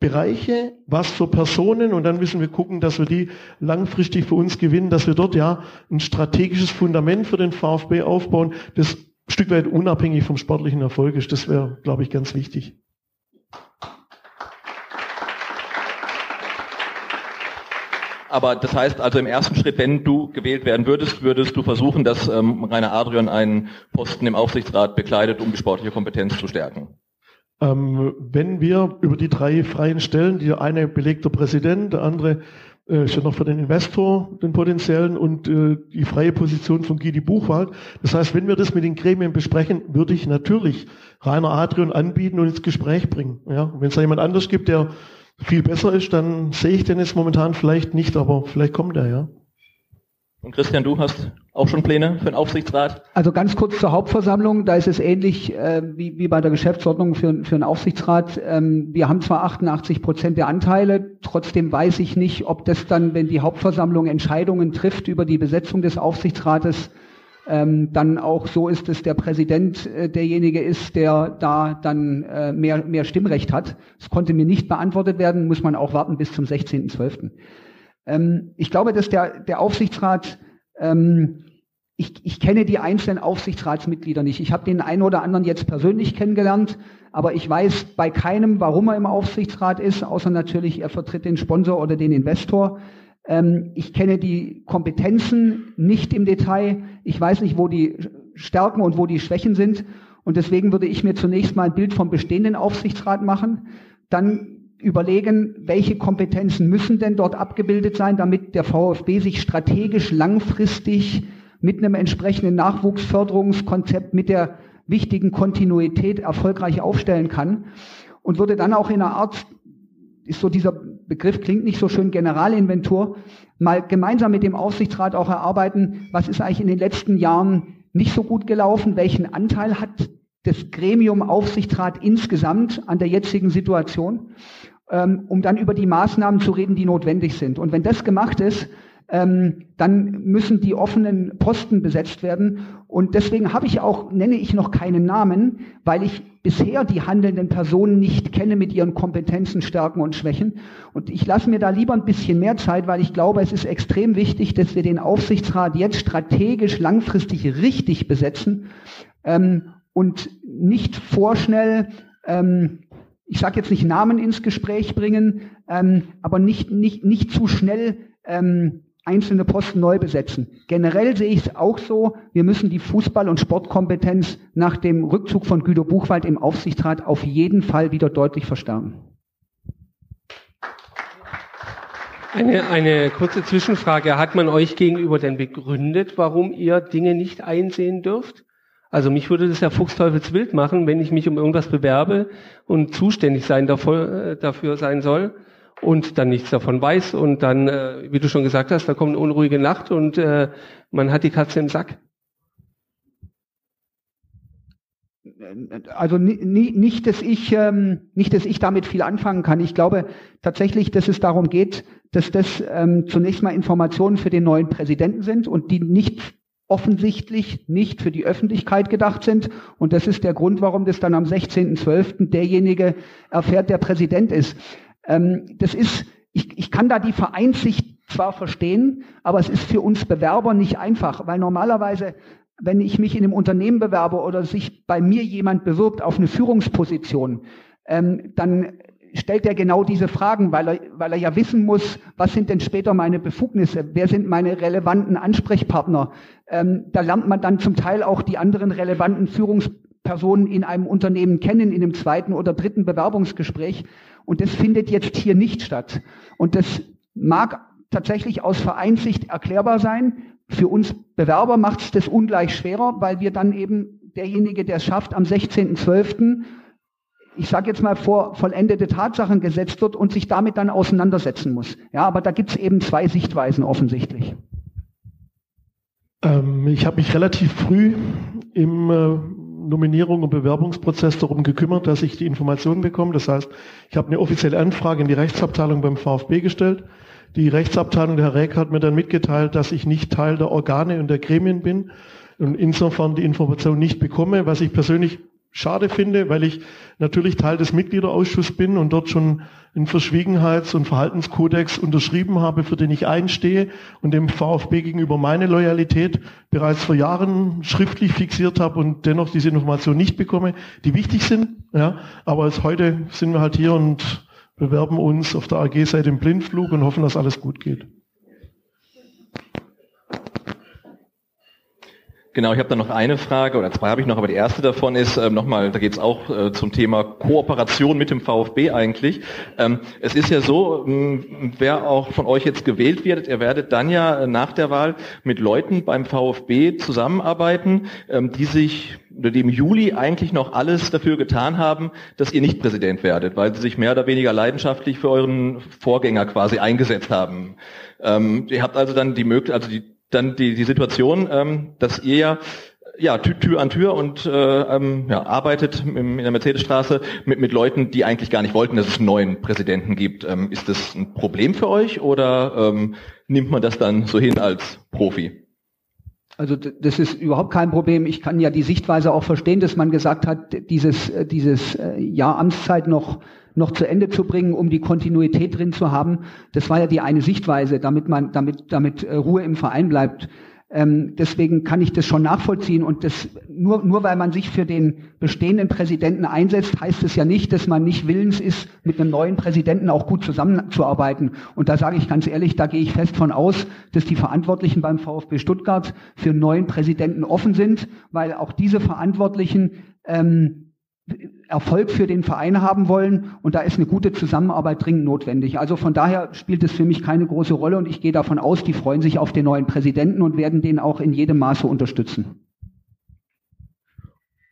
Bereiche, was für Personen und dann müssen wir gucken, dass wir die langfristig für uns gewinnen, dass wir dort ja ein strategisches Fundament für den VfB aufbauen, das ein Stück weit unabhängig vom sportlichen Erfolg ist. Das wäre, glaube ich, ganz wichtig. Aber das heißt also im ersten Schritt, wenn du gewählt werden würdest, würdest du versuchen, dass ähm, Rainer Adrian einen Posten im Aufsichtsrat bekleidet, um die sportliche Kompetenz zu stärken. Ähm, wenn wir über die drei freien Stellen, die eine belegt der Präsident, der andere äh, ist ja noch für den Investor, den potenziellen, und äh, die freie Position von Gidi Buchwald. Das heißt, wenn wir das mit den Gremien besprechen, würde ich natürlich Rainer Adrian anbieten und ins Gespräch bringen. Ja? Wenn es da jemand anders gibt, der viel besser ist, dann sehe ich den jetzt momentan vielleicht nicht, aber vielleicht kommt er, ja. Und Christian, du hast auch schon Pläne für den Aufsichtsrat? Also ganz kurz zur Hauptversammlung. Da ist es ähnlich äh, wie, wie bei der Geschäftsordnung für, für einen Aufsichtsrat. Ähm, wir haben zwar 88 Prozent der Anteile, trotzdem weiß ich nicht, ob das dann, wenn die Hauptversammlung Entscheidungen trifft über die Besetzung des Aufsichtsrates, ähm, dann auch so ist, dass der Präsident äh, derjenige ist, der da dann äh, mehr, mehr Stimmrecht hat. Das konnte mir nicht beantwortet werden, muss man auch warten bis zum 16.12. Ähm, ich glaube, dass der, der Aufsichtsrat, ähm, ich, ich kenne die einzelnen Aufsichtsratsmitglieder nicht. Ich habe den einen oder anderen jetzt persönlich kennengelernt, aber ich weiß bei keinem, warum er im Aufsichtsrat ist, außer natürlich, er vertritt den Sponsor oder den Investor. Ähm, ich kenne die Kompetenzen nicht im Detail. Ich weiß nicht, wo die Stärken und wo die Schwächen sind. Und deswegen würde ich mir zunächst mal ein Bild vom bestehenden Aufsichtsrat machen. Dann überlegen, welche Kompetenzen müssen denn dort abgebildet sein, damit der VfB sich strategisch langfristig mit einem entsprechenden Nachwuchsförderungskonzept, mit der wichtigen Kontinuität erfolgreich aufstellen kann. Und würde dann auch in einer Art ist so dieser Begriff, klingt nicht so schön, Generalinventur, mal gemeinsam mit dem Aufsichtsrat auch erarbeiten, was ist eigentlich in den letzten Jahren nicht so gut gelaufen, welchen Anteil hat das Gremium Aufsichtsrat insgesamt an der jetzigen Situation, ähm, um dann über die Maßnahmen zu reden, die notwendig sind. Und wenn das gemacht ist, ähm, dann müssen die offenen Posten besetzt werden. Und deswegen habe ich auch, nenne ich noch keinen Namen, weil ich bisher die handelnden Personen nicht kenne mit ihren Kompetenzen, Stärken und Schwächen. Und ich lasse mir da lieber ein bisschen mehr Zeit, weil ich glaube, es ist extrem wichtig, dass wir den Aufsichtsrat jetzt strategisch langfristig richtig besetzen ähm, und nicht vorschnell ähm, ich sage jetzt nicht Namen ins Gespräch bringen, ähm, aber nicht, nicht, nicht zu schnell ähm, einzelne Posten neu besetzen. Generell sehe ich es auch so, wir müssen die Fußball- und Sportkompetenz nach dem Rückzug von Güter Buchwald im Aufsichtsrat auf jeden Fall wieder deutlich verstärken. Eine, eine kurze Zwischenfrage. Hat man euch gegenüber denn begründet, warum ihr Dinge nicht einsehen dürft? Also mich würde das ja Fuchsteufelswild machen, wenn ich mich um irgendwas bewerbe und zuständig sein dafür, äh, dafür sein soll und dann nichts davon weiß und dann, äh, wie du schon gesagt hast, da kommt eine unruhige Nacht und äh, man hat die Katze im Sack. Also nicht, dass ich ähm, nicht, dass ich damit viel anfangen kann. Ich glaube tatsächlich, dass es darum geht, dass das ähm, zunächst mal Informationen für den neuen Präsidenten sind und die nicht offensichtlich nicht für die Öffentlichkeit gedacht sind. Und das ist der Grund, warum das dann am 16.12. derjenige erfährt, der Präsident ist. Ähm, das ist, ich, ich kann da die Vereinsicht zwar verstehen, aber es ist für uns Bewerber nicht einfach, weil normalerweise, wenn ich mich in einem Unternehmen bewerbe oder sich bei mir jemand bewirbt auf eine Führungsposition, ähm, dann stellt er genau diese Fragen, weil er, weil er ja wissen muss, was sind denn später meine Befugnisse, wer sind meine relevanten Ansprechpartner. Ähm, da lernt man dann zum Teil auch die anderen relevanten Führungspersonen in einem Unternehmen kennen, in einem zweiten oder dritten Bewerbungsgespräch. Und das findet jetzt hier nicht statt. Und das mag tatsächlich aus Vereinssicht erklärbar sein. Für uns Bewerber macht es das ungleich schwerer, weil wir dann eben derjenige, der es schafft, am 16.12., ich sage jetzt mal, vor vollendete Tatsachen gesetzt wird und sich damit dann auseinandersetzen muss. Ja, aber da gibt es eben zwei Sichtweisen offensichtlich. Ähm, ich habe mich relativ früh im äh, Nominierung und Bewerbungsprozess darum gekümmert, dass ich die Informationen bekomme. Das heißt, ich habe eine offizielle Anfrage in die Rechtsabteilung beim VfB gestellt. Die Rechtsabteilung, der Herr Reck, hat mir dann mitgeteilt, dass ich nicht Teil der Organe und der Gremien bin und insofern die Information nicht bekomme, was ich persönlich schade finde, weil ich natürlich Teil des Mitgliederausschusses bin und dort schon einen Verschwiegenheits- und Verhaltenskodex unterschrieben habe, für den ich einstehe und dem VfB gegenüber meine Loyalität bereits vor Jahren schriftlich fixiert habe und dennoch diese Information nicht bekomme, die wichtig sind. Ja, aber als heute sind wir halt hier und bewerben uns auf der AG-Seite im Blindflug und hoffen, dass alles gut geht. Genau, ich habe da noch eine Frage oder zwei habe ich noch, aber die erste davon ist ähm, nochmal, da geht es auch äh, zum Thema Kooperation mit dem VfB eigentlich. Ähm, es ist ja so, ähm, wer auch von euch jetzt gewählt wird, ihr werdet dann ja äh, nach der Wahl mit Leuten beim VfB zusammenarbeiten, ähm, die sich die im Juli eigentlich noch alles dafür getan haben, dass ihr nicht Präsident werdet, weil sie sich mehr oder weniger leidenschaftlich für euren Vorgänger quasi eingesetzt haben. Ähm, ihr habt also dann die Möglichkeit, also die dann die, die Situation, ähm, dass ihr ja ja, Tür an Tür und äh, ähm, ja, arbeitet in der Mercedesstraße mit, mit Leuten, die eigentlich gar nicht wollten, dass es einen neuen Präsidenten gibt. Ähm, ist das ein Problem für euch oder ähm, nimmt man das dann so hin als Profi? Also das ist überhaupt kein Problem. Ich kann ja die Sichtweise auch verstehen, dass man gesagt hat, dieses, äh, dieses äh, Jahr Amtszeit noch noch zu Ende zu bringen, um die Kontinuität drin zu haben. Das war ja die eine Sichtweise, damit man, damit, damit äh, Ruhe im Verein bleibt. Ähm, deswegen kann ich das schon nachvollziehen und das nur nur weil man sich für den bestehenden Präsidenten einsetzt, heißt es ja nicht, dass man nicht willens ist, mit einem neuen Präsidenten auch gut zusammenzuarbeiten. Und da sage ich ganz ehrlich, da gehe ich fest von aus, dass die Verantwortlichen beim VfB Stuttgart für einen neuen Präsidenten offen sind, weil auch diese Verantwortlichen ähm, Erfolg für den Verein haben wollen und da ist eine gute Zusammenarbeit dringend notwendig. Also von daher spielt es für mich keine große Rolle und ich gehe davon aus, die freuen sich auf den neuen Präsidenten und werden den auch in jedem Maße unterstützen.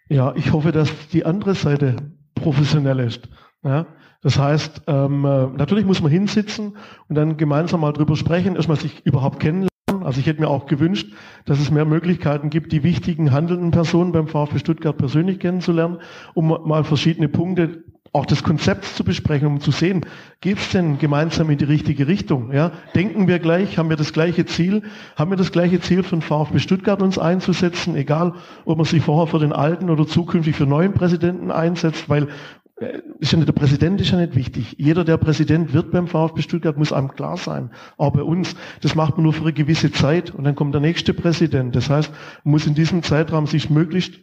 Ja, ich hoffe, dass die andere Seite professionell ist. Ja, Das heißt, ähm, äh, natürlich muss man hinsitzen und dann gemeinsam mal drüber sprechen, erstmal sich überhaupt kennenlernen. Also ich hätte mir auch gewünscht, dass es mehr Möglichkeiten gibt, die wichtigen handelnden Personen beim VfB Stuttgart persönlich kennenzulernen, um mal verschiedene Punkte auch des Konzepts zu besprechen, um zu sehen, geht es denn gemeinsam in die richtige Richtung? Ja? Denken wir gleich, haben wir das gleiche Ziel, haben wir das gleiche Ziel von VfB Stuttgart uns einzusetzen, egal ob man sich vorher für den alten oder zukünftig für neuen Präsidenten einsetzt, weil ist ja nicht, der Präsident ist ja nicht wichtig. Jeder, der Präsident wird beim VfB Stuttgart, muss einem klar sein. Auch bei uns. Das macht man nur für eine gewisse Zeit und dann kommt der nächste Präsident. Das heißt, man muss in diesem Zeitraum sich möglichst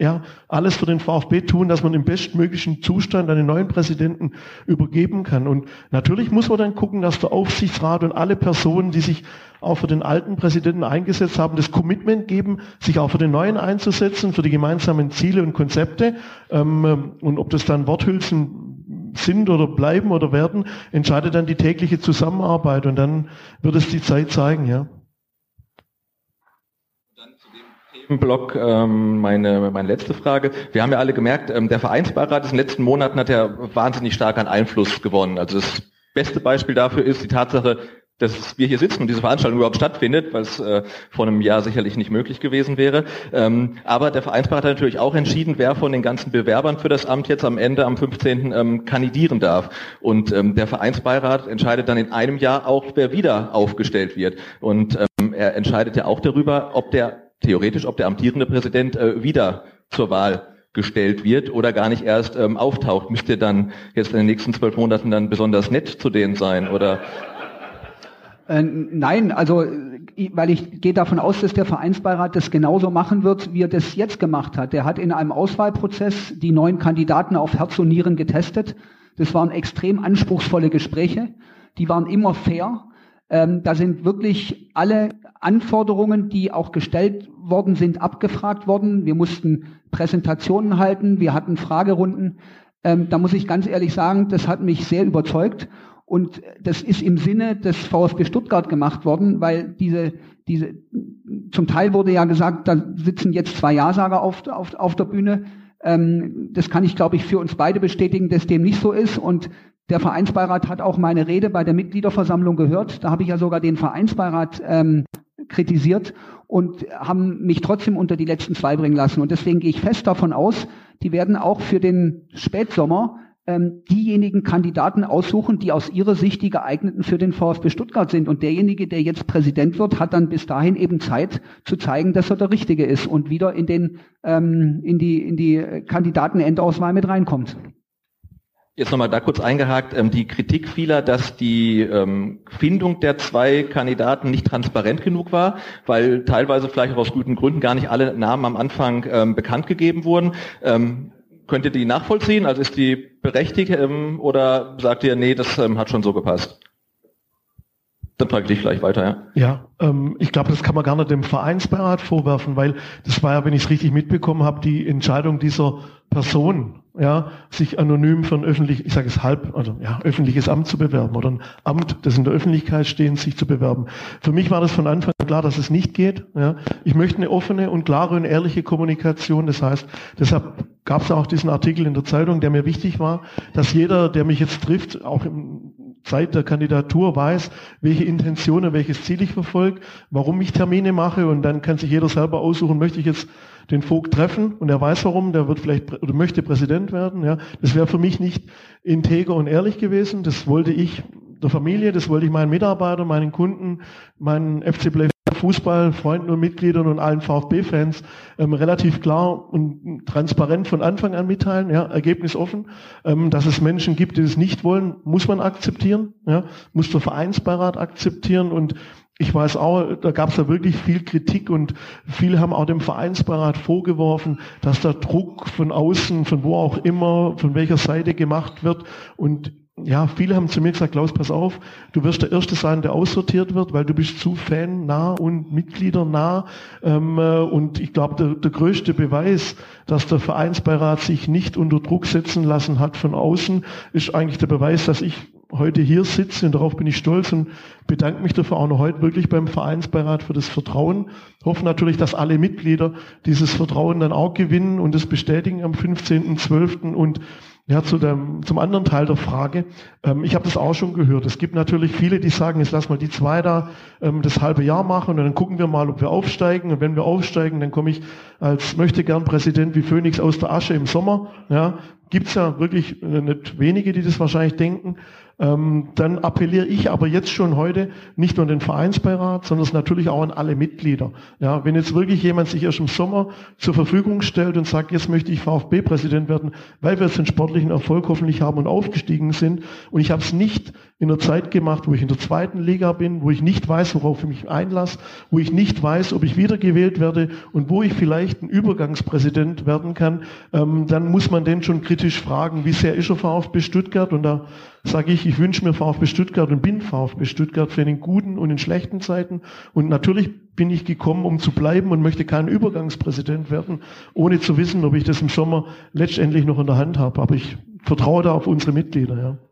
ja, alles für den VfB tun, dass man im bestmöglichen Zustand einen neuen Präsidenten übergeben kann. Und natürlich muss man dann gucken, dass der Aufsichtsrat und alle Personen, die sich auch für den alten Präsidenten eingesetzt haben, das Commitment geben, sich auch für den neuen einzusetzen, für die gemeinsamen Ziele und Konzepte. Ähm, und ob das dann Worthülsen sind oder bleiben oder werden, entscheidet dann die tägliche Zusammenarbeit. Und dann wird es die Zeit zeigen, ja. Block ähm, meine, meine letzte Frage. Wir haben ja alle gemerkt, ähm, der Vereinsbeirat in den letzten Monaten hat ja wahnsinnig stark an Einfluss gewonnen. Also das beste Beispiel dafür ist die Tatsache, dass wir hier sitzen und diese Veranstaltung überhaupt stattfindet, es äh, vor einem Jahr sicherlich nicht möglich gewesen wäre. Ähm, aber der Vereinsbeirat hat natürlich auch entschieden, wer von den ganzen Bewerbern für das Amt jetzt am Ende am 15. Ähm, kandidieren darf. Und ähm, der Vereinsbeirat entscheidet dann in einem Jahr auch, wer wieder aufgestellt wird. Und ähm, er entscheidet ja auch darüber, ob der theoretisch, ob der amtierende Präsident äh, wieder zur Wahl gestellt wird oder gar nicht erst ähm, auftaucht. Müsste dann jetzt in den nächsten zwölf Monaten dann besonders nett zu denen sein oder? Äh, nein, also weil ich gehe davon aus, dass der Vereinsbeirat das genauso machen wird, wie er das jetzt gemacht hat. Der hat in einem Auswahlprozess die neuen Kandidaten auf Herz und Nieren getestet. Das waren extrem anspruchsvolle Gespräche. Die waren immer fair. Ähm, da sind wirklich alle Anforderungen, die auch gestellt worden sind, abgefragt worden. Wir mussten Präsentationen halten, wir hatten Fragerunden. Ähm, da muss ich ganz ehrlich sagen, das hat mich sehr überzeugt. Und das ist im Sinne des VfB Stuttgart gemacht worden, weil diese, diese, zum Teil wurde ja gesagt, da sitzen jetzt zwei Ja-Sager auf, auf, auf der Bühne. Ähm, das kann ich, glaube ich, für uns beide bestätigen, dass dem nicht so ist. Und der Vereinsbeirat hat auch meine Rede bei der Mitgliederversammlung gehört. Da habe ich ja sogar den Vereinsbeirat ähm, kritisiert und haben mich trotzdem unter die letzten zwei bringen lassen. Und deswegen gehe ich fest davon aus, die werden auch für den Spätsommer ähm, diejenigen Kandidaten aussuchen, die aus ihrer Sicht die geeigneten für den VfB Stuttgart sind. Und derjenige, der jetzt Präsident wird, hat dann bis dahin eben Zeit zu zeigen, dass er der Richtige ist und wieder in den ähm, in die in die Kandidatenendauswahl mit reinkommt. Jetzt nochmal da kurz eingehakt, ähm, die Kritik vieler, dass die ähm, Findung der zwei Kandidaten nicht transparent genug war, weil teilweise vielleicht auch aus guten Gründen gar nicht alle Namen am Anfang ähm, bekannt gegeben wurden. Könnt ihr die nachvollziehen? Also ist die berechtigt oder sagt ihr, nee, das hat schon so gepasst? Dann frage ich dich gleich weiter, ja. Ja, ähm, ich glaube, das kann man gar nicht dem Vereinsbeirat vorwerfen, weil das war ja, wenn ich es richtig mitbekommen habe, die Entscheidung dieser Person, ja, sich anonym für ein öffentlich, ich sage es halb, also ja, öffentliches Amt zu bewerben oder ein Amt, das in der Öffentlichkeit steht, sich zu bewerben. Für mich war das von Anfang an klar, dass es nicht geht. Ja. Ich möchte eine offene und klare und ehrliche Kommunikation. Das heißt, deshalb gab es auch diesen Artikel in der Zeitung, der mir wichtig war, dass jeder, der mich jetzt trifft, auch im Zeit der Kandidatur weiß, welche Intentionen, welches Ziel ich verfolge, warum ich Termine mache und dann kann sich jeder selber aussuchen, möchte ich jetzt den Vogt treffen und er weiß warum, der wird vielleicht oder möchte Präsident werden. Ja, das wäre für mich nicht integer und ehrlich gewesen. Das wollte ich der Familie, das wollte ich meinen Mitarbeitern, meinen Kunden, meinen FC Play Fußball, Freunden und Mitgliedern und allen VfB-Fans ähm, relativ klar und transparent von Anfang an mitteilen, ja, Ergebnis offen. Ähm, dass es Menschen gibt, die es nicht wollen, muss man akzeptieren, ja, muss der Vereinsbeirat akzeptieren und ich weiß auch, da gab es da wirklich viel Kritik und viele haben auch dem Vereinsbeirat vorgeworfen, dass der Druck von außen, von wo auch immer, von welcher Seite gemacht wird. Und ja, viele haben zu mir gesagt, Klaus, pass auf, du wirst der Erste sein, der aussortiert wird, weil du bist zu Fan nah und Mitglieder nah. Ähm, äh, und ich glaube, der, der größte Beweis, dass der Vereinsbeirat sich nicht unter Druck setzen lassen hat von außen, ist eigentlich der Beweis, dass ich heute hier sitze und darauf bin ich stolz und bedanke mich dafür auch noch heute wirklich beim Vereinsbeirat für das Vertrauen. Hoffe natürlich, dass alle Mitglieder dieses Vertrauen dann auch gewinnen und es bestätigen am 15.12. und Ja, zu dem, zum anderen Teil der Frage. Ähm, ich habe das auch schon gehört. Es gibt natürlich viele, die sagen, jetzt lass mal die zwei da ähm, das halbe Jahr machen und dann gucken wir mal, ob wir aufsteigen. Und wenn wir aufsteigen, dann komme ich als möchte gern Präsident wie Phoenix aus der Asche im Sommer. Ja, gibt's ja wirklich äh, nicht wenige, die das wahrscheinlich denken. Ähm, dann appelliere ich aber jetzt schon heute nicht nur an den Vereinsbeirat, sondern natürlich auch an alle Mitglieder. Ja, wenn jetzt wirklich jemand sich erst im Sommer zur Verfügung stellt und sagt, jetzt möchte ich VfB-Präsident werden, weil wir jetzt den sportlichen Erfolg hoffentlich haben und aufgestiegen sind, und ich habe es nicht in der Zeit gemacht, wo ich in der zweiten Liga bin, wo ich nicht weiß, worauf ich mich einlasse, wo ich nicht weiß, ob ich wiedergewählt werde und wo ich vielleicht ein Übergangspräsident werden kann, ähm, dann muss man den schon kritisch fragen, wie sehr ist er VfB Stuttgart? Und da sage ich, ich wünsche mir VfB Stuttgart und bin VfB Stuttgart für den guten und in schlechten Zeiten. Und natürlich bin ich gekommen, um zu bleiben und möchte kein Übergangspräsident werden, ohne zu wissen, ob ich das im Sommer letztendlich noch in der Hand habe. Aber ich vertraue da auf unsere Mitglieder. Ja.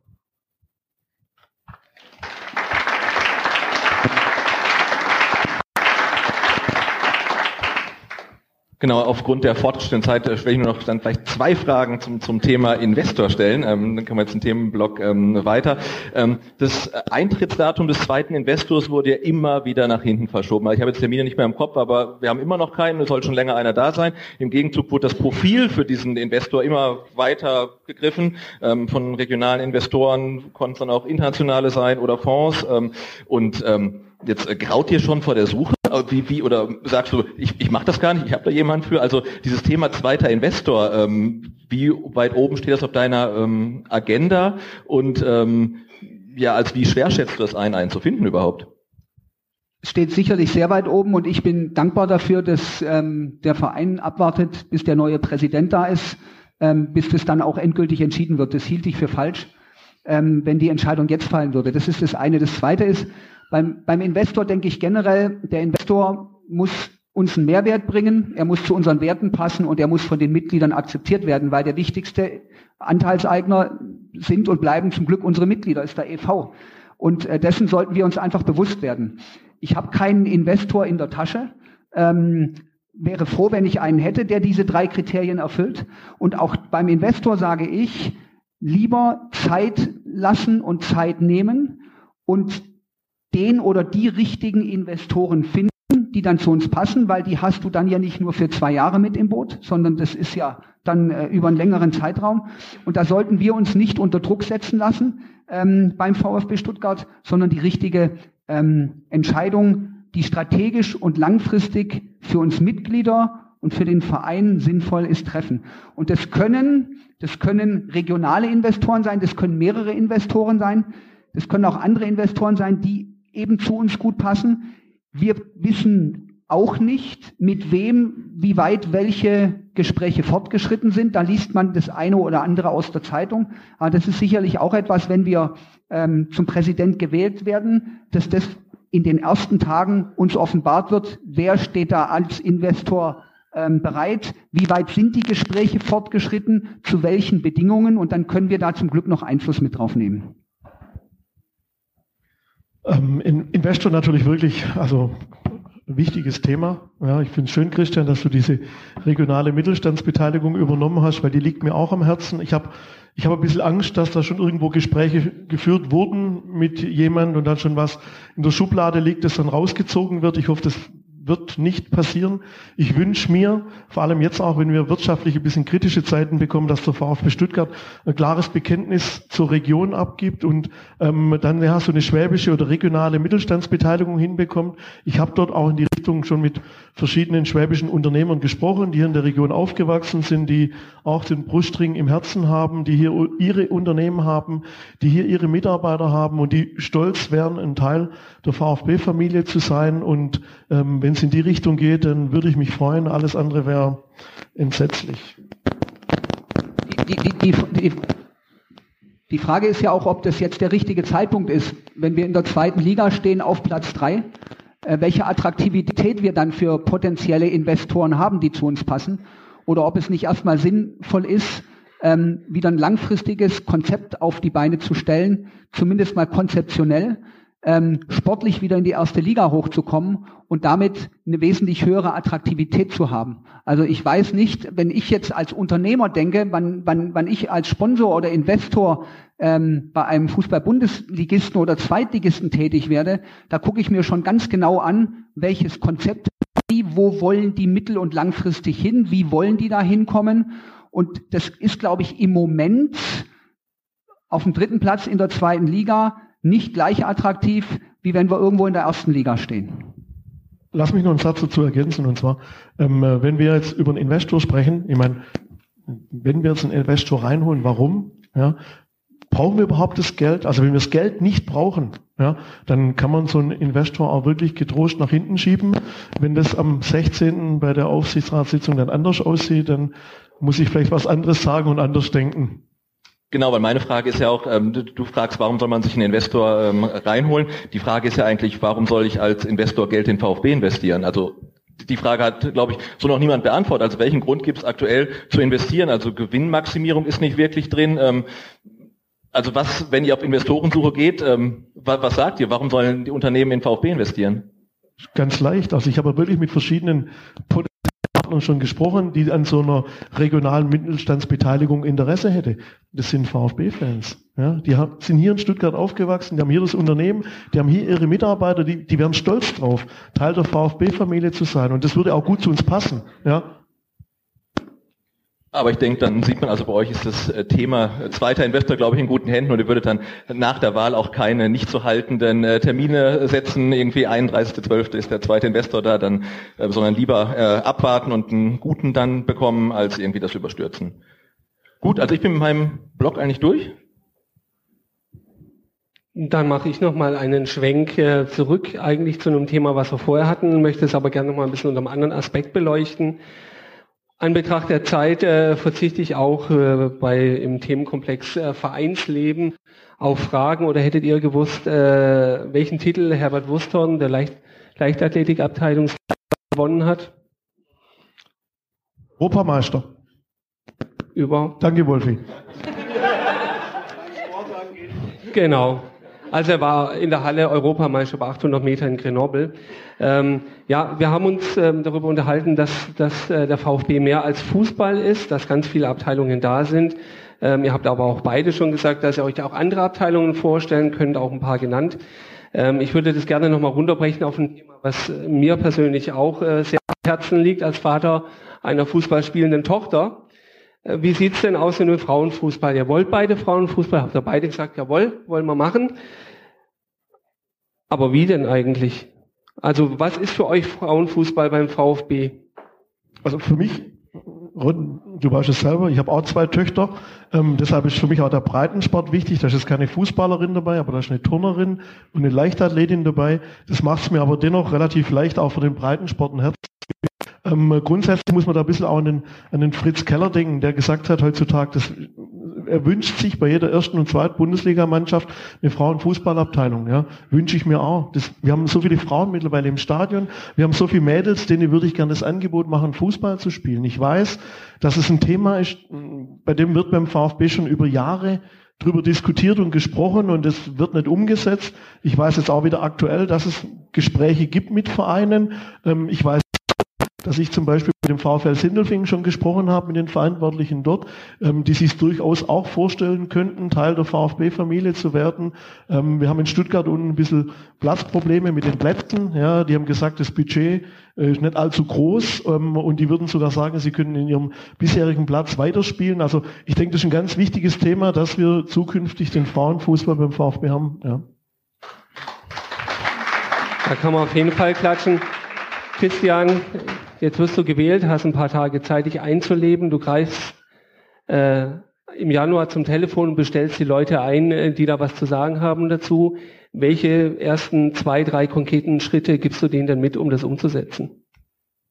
Genau, aufgrund der fortgeschrittenen Zeit äh, werde ich nur noch dann vielleicht zwei Fragen zum, zum Thema Investor stellen. Ähm, dann können wir jetzt den Themenblock ähm, weiter. Ähm, das Eintrittsdatum des zweiten Investors wurde ja immer wieder nach hinten verschoben. Ich habe jetzt Termine nicht mehr im Kopf, aber wir haben immer noch keinen. Es soll schon länger einer da sein. Im Gegenzug wurde das Profil für diesen Investor immer weiter gegriffen. Ähm, von regionalen Investoren konnten es dann auch internationale sein oder Fonds. Ähm, und ähm, jetzt äh, graut dir schon vor der Suche? Wie, wie, oder sagst du, ich, ich mache das gar nicht, ich habe da jemanden für? Also dieses Thema zweiter Investor, ähm, wie weit oben steht das auf deiner ähm, Agenda? Und ähm, ja, als wie schwer schätzt du das ein, einen zu finden überhaupt? steht sicherlich sehr weit oben und ich bin dankbar dafür, dass ähm, der Verein abwartet, bis der neue Präsident da ist, ähm, bis das dann auch endgültig entschieden wird. Das hielt ich für falsch, ähm, wenn die Entscheidung jetzt fallen würde. Das ist das eine. Das zweite ist, beim, beim Investor denke ich generell, der Investor muss uns einen Mehrwert bringen, er muss zu unseren Werten passen und er muss von den Mitgliedern akzeptiert werden, weil der wichtigste Anteilseigner sind und bleiben zum Glück unsere Mitglieder, ist der EV. Und äh, dessen sollten wir uns einfach bewusst werden. Ich habe keinen Investor in der Tasche. Ähm, wäre froh, wenn ich einen hätte, der diese drei Kriterien erfüllt. Und auch beim Investor sage ich, lieber Zeit lassen und Zeit nehmen und den oder die richtigen Investoren finden, die dann zu uns passen, weil die hast du dann ja nicht nur für zwei Jahre mit im Boot, sondern das ist ja dann äh, über einen längeren Zeitraum. Und da sollten wir uns nicht unter Druck setzen lassen ähm, beim VfB Stuttgart, sondern die richtige ähm, Entscheidung, die strategisch und langfristig für uns Mitglieder und für den Verein sinnvoll ist, treffen. Und das können, das können regionale Investoren sein, das können mehrere Investoren sein, das können auch andere Investoren sein, die eben zu uns gut passen. Wir wissen auch nicht, mit wem, wie weit welche Gespräche fortgeschritten sind. Da liest man das eine oder andere aus der Zeitung. Aber das ist sicherlich auch etwas, wenn wir ähm, zum Präsident gewählt werden, dass das in den ersten Tagen uns offenbart wird, wer steht da als Investor ähm, bereit, wie weit sind die Gespräche fortgeschritten, zu welchen Bedingungen und dann können wir da zum Glück noch Einfluss mit drauf nehmen. Ähm, Investor natürlich wirklich, also wichtiges Thema. Ja, ich finde es schön, Christian, dass du diese regionale Mittelstandsbeteiligung übernommen hast, weil die liegt mir auch am Herzen. Ich habe ich hab ein bisschen Angst, dass da schon irgendwo Gespräche geführt wurden mit jemand und dann schon was in der Schublade liegt, das dann rausgezogen wird. Ich hoffe, das wird nicht passieren. Ich wünsche mir, vor allem jetzt auch, wenn wir wirtschaftlich ein bisschen kritische Zeiten bekommen, dass der VfB Stuttgart ein klares Bekenntnis zur Region abgibt und ähm, dann ja, so eine schwäbische oder regionale Mittelstandsbeteiligung hinbekommt. Ich habe dort auch in die Richtung schon mit verschiedenen schwäbischen Unternehmern gesprochen, die hier in der Region aufgewachsen sind, die auch den Brustring im Herzen haben, die hier ihre Unternehmen haben, die hier ihre Mitarbeiter haben und die stolz wären, ein Teil der VfB-Familie zu sein. Und ähm, wenn es in die Richtung geht, dann würde ich mich freuen. Alles andere wäre entsetzlich. Die, die, die, die, Frage ist ja auch, ob das jetzt der richtige Zeitpunkt ist, wenn wir in der zweiten Liga stehen auf Platz drei, welche Attraktivität wir dann für potenzielle Investoren haben, die zu uns passen, oder ob es nicht erstmal sinnvoll ist, ähm, wieder ein langfristiges Konzept auf die Beine zu stellen, zumindest mal konzeptionell, ähm, sportlich wieder in die erste Liga hochzukommen und damit eine wesentlich höhere Attraktivität zu haben. Also ich weiß nicht, wenn ich jetzt als Unternehmer denke, wann, wann, wann ich als Sponsor oder Investor ähm, bei einem Fußball-Bundesligisten oder Zweitligisten tätig werde, da gucke ich mir schon ganz genau an, welches Konzept, wo wollen die mittel- und langfristig hin, wie wollen die da hinkommen. Und das ist, glaube ich, im Moment auf dem dritten Platz in der zweiten Liga nicht gleich attraktiv, wie wenn wir irgendwo in der ersten Liga stehen. Lass mich noch einen Satz dazu ergänzen, und zwar, ähm, äh, wenn wir jetzt über einen Investor sprechen, ich meine, wenn wir jetzt einen Investor reinholen, warum? Ja, brauchen wir überhaupt das Geld? Also wenn wir das Geld nicht brauchen, ja, dann kann man so einen Investor auch wirklich getrost nach hinten schieben. Wenn das am 16. bei der Aufsichtsratssitzung dann anders aussieht, dann muss ich vielleicht was anderes sagen und anders denken. Genau, weil meine Frage ist ja auch, ähm, du, fragst, warum soll man sich einen Investor ähm, reinholen? Die Frage ist ja eigentlich, warum soll ich als Investor Geld in VfB investieren? Also die Frage hat, glaube ich, so noch niemand beantwortet. Also welchen Grund gibt es aktuell zu investieren? Also Gewinnmaximierung ist nicht wirklich drin. Ähm, also was, wenn ihr auf Investorensuche geht, ähm, was, sagt ihr? Warum sollen die Unternehmen in VfB investieren? Ganz leicht. Also ich habe wirklich mit verschiedenen Partnern schon gesprochen, die an so einer regionalen Mittelstandsbeteiligung Interesse hätte. Das sind VfB-Fans. Ja, die sind hier in Stuttgart aufgewachsen, die haben hier das Unternehmen, die haben hier ihre Mitarbeiter, die, die wären stolz drauf, Teil der VfB-Familie zu sein. Und das würde auch gut zu uns passen. Ja, aber ich denke, dann sieht man also bei euch ist das äh, Thema äh, zweiter Investor, glaube ich, in guten Händen und ihr würdet dann nach der Wahl auch keine nicht zu haltenden äh, Termine setzen. Irgendwie 31.12. ist der zweite Investor da, dann, sondern lieber abwarten und einen guten dann bekommen, als irgendwie das überstürzen. Gut, also ich bin mit meinem Blog eigentlich durch. Dann mache ich nochmal einen Schwenk zurück eigentlich zu einem Thema, was wir vorher hatten, möchte es aber gerne nochmal ein bisschen unter einem anderen Aspekt beleuchten. An Betracht der Zeit äh, verzichte ich auch äh, bei im Themenkomplex äh, Vereinsleben auf Fragen oder hättet ihr gewusst, äh, welchen Titel Herbert Wustorn der Leicht Leichtathletikabteilung gewonnen hat? Europameister. Über. Danke, Wolfi. genau. Also er war in der Halle Europameister bei 800 Meter in Grenoble. Ähm, ja, wir haben uns ähm, darüber unterhalten, dass, dass äh, der VfB mehr als Fußball ist, dass ganz viele Abteilungen da sind. Ähm, ihr habt aber auch beide schon gesagt, dass ihr euch da auch andere Abteilungen vorstellen könnt, auch ein paar genannt. Ähm, ich würde das gerne nochmal runterbrechen auf ein Thema, was mir persönlich auch äh, sehr am Herzen liegt als Vater einer Fußballspielenden Tochter. Äh, wie sieht's denn aus in dem Frauenfußball? Ihr wollt beide Frauenfußball? Habt ihr beide gesagt, jawohl, wollen wir machen? Aber wie denn eigentlich? Also was ist für euch Frauenfußball beim VfB? Also für mich, du weißt es selber, ich habe auch zwei Töchter, ähm, deshalb ist für mich auch der Breitensport wichtig. Da ist keine Fußballerin dabei, aber da ist eine Turnerin und eine Leichtathletin dabei. Das macht es mir aber dennoch relativ leicht, auch für den Breitensport ein Herz ähm, grundsätzlich muss man da ein bisschen auch an den, an den Fritz Keller denken, der gesagt hat heutzutage, dass er wünscht sich bei jeder ersten und zweiten Bundesligamannschaft eine Frauenfußballabteilung. Ja, wünsche ich mir auch. Das, wir haben so viele Frauen mittlerweile im Stadion. Wir haben so viele Mädels, denen würde ich gerne das Angebot machen, Fußball zu spielen. Ich weiß, dass es ein Thema ist, bei dem wird beim VfB schon über Jahre drüber diskutiert und gesprochen und es wird nicht umgesetzt. Ich weiß jetzt auch wieder aktuell, dass es Gespräche gibt mit Vereinen. Ähm, ich weiß dass ich zum Beispiel mit dem VfL Sindelfingen schon gesprochen habe, mit den Verantwortlichen dort, ähm, die sich durchaus auch vorstellen könnten, Teil der VfB-Familie zu werden. Ähm, wir haben in Stuttgart unten ein bisschen Platzprobleme mit den Plätzen. Ja, die haben gesagt, das Budget äh, ist nicht allzu groß ähm, und die würden sogar sagen, sie können in ihrem bisherigen Platz weiterspielen. Also ich denke, das ist ein ganz wichtiges Thema, dass wir zukünftig den Frauenfußball beim VfB haben. Ja. Da kann man auf jeden Fall klatschen. Christian, Jetzt wirst du gewählt, hast ein paar Tage Zeit, dich einzuleben. Du greifst äh, im Januar zum Telefon und bestellst die Leute ein, äh, die da was zu sagen haben dazu. Welche ersten zwei, drei konkreten Schritte gibst du denen denn mit, um das umzusetzen?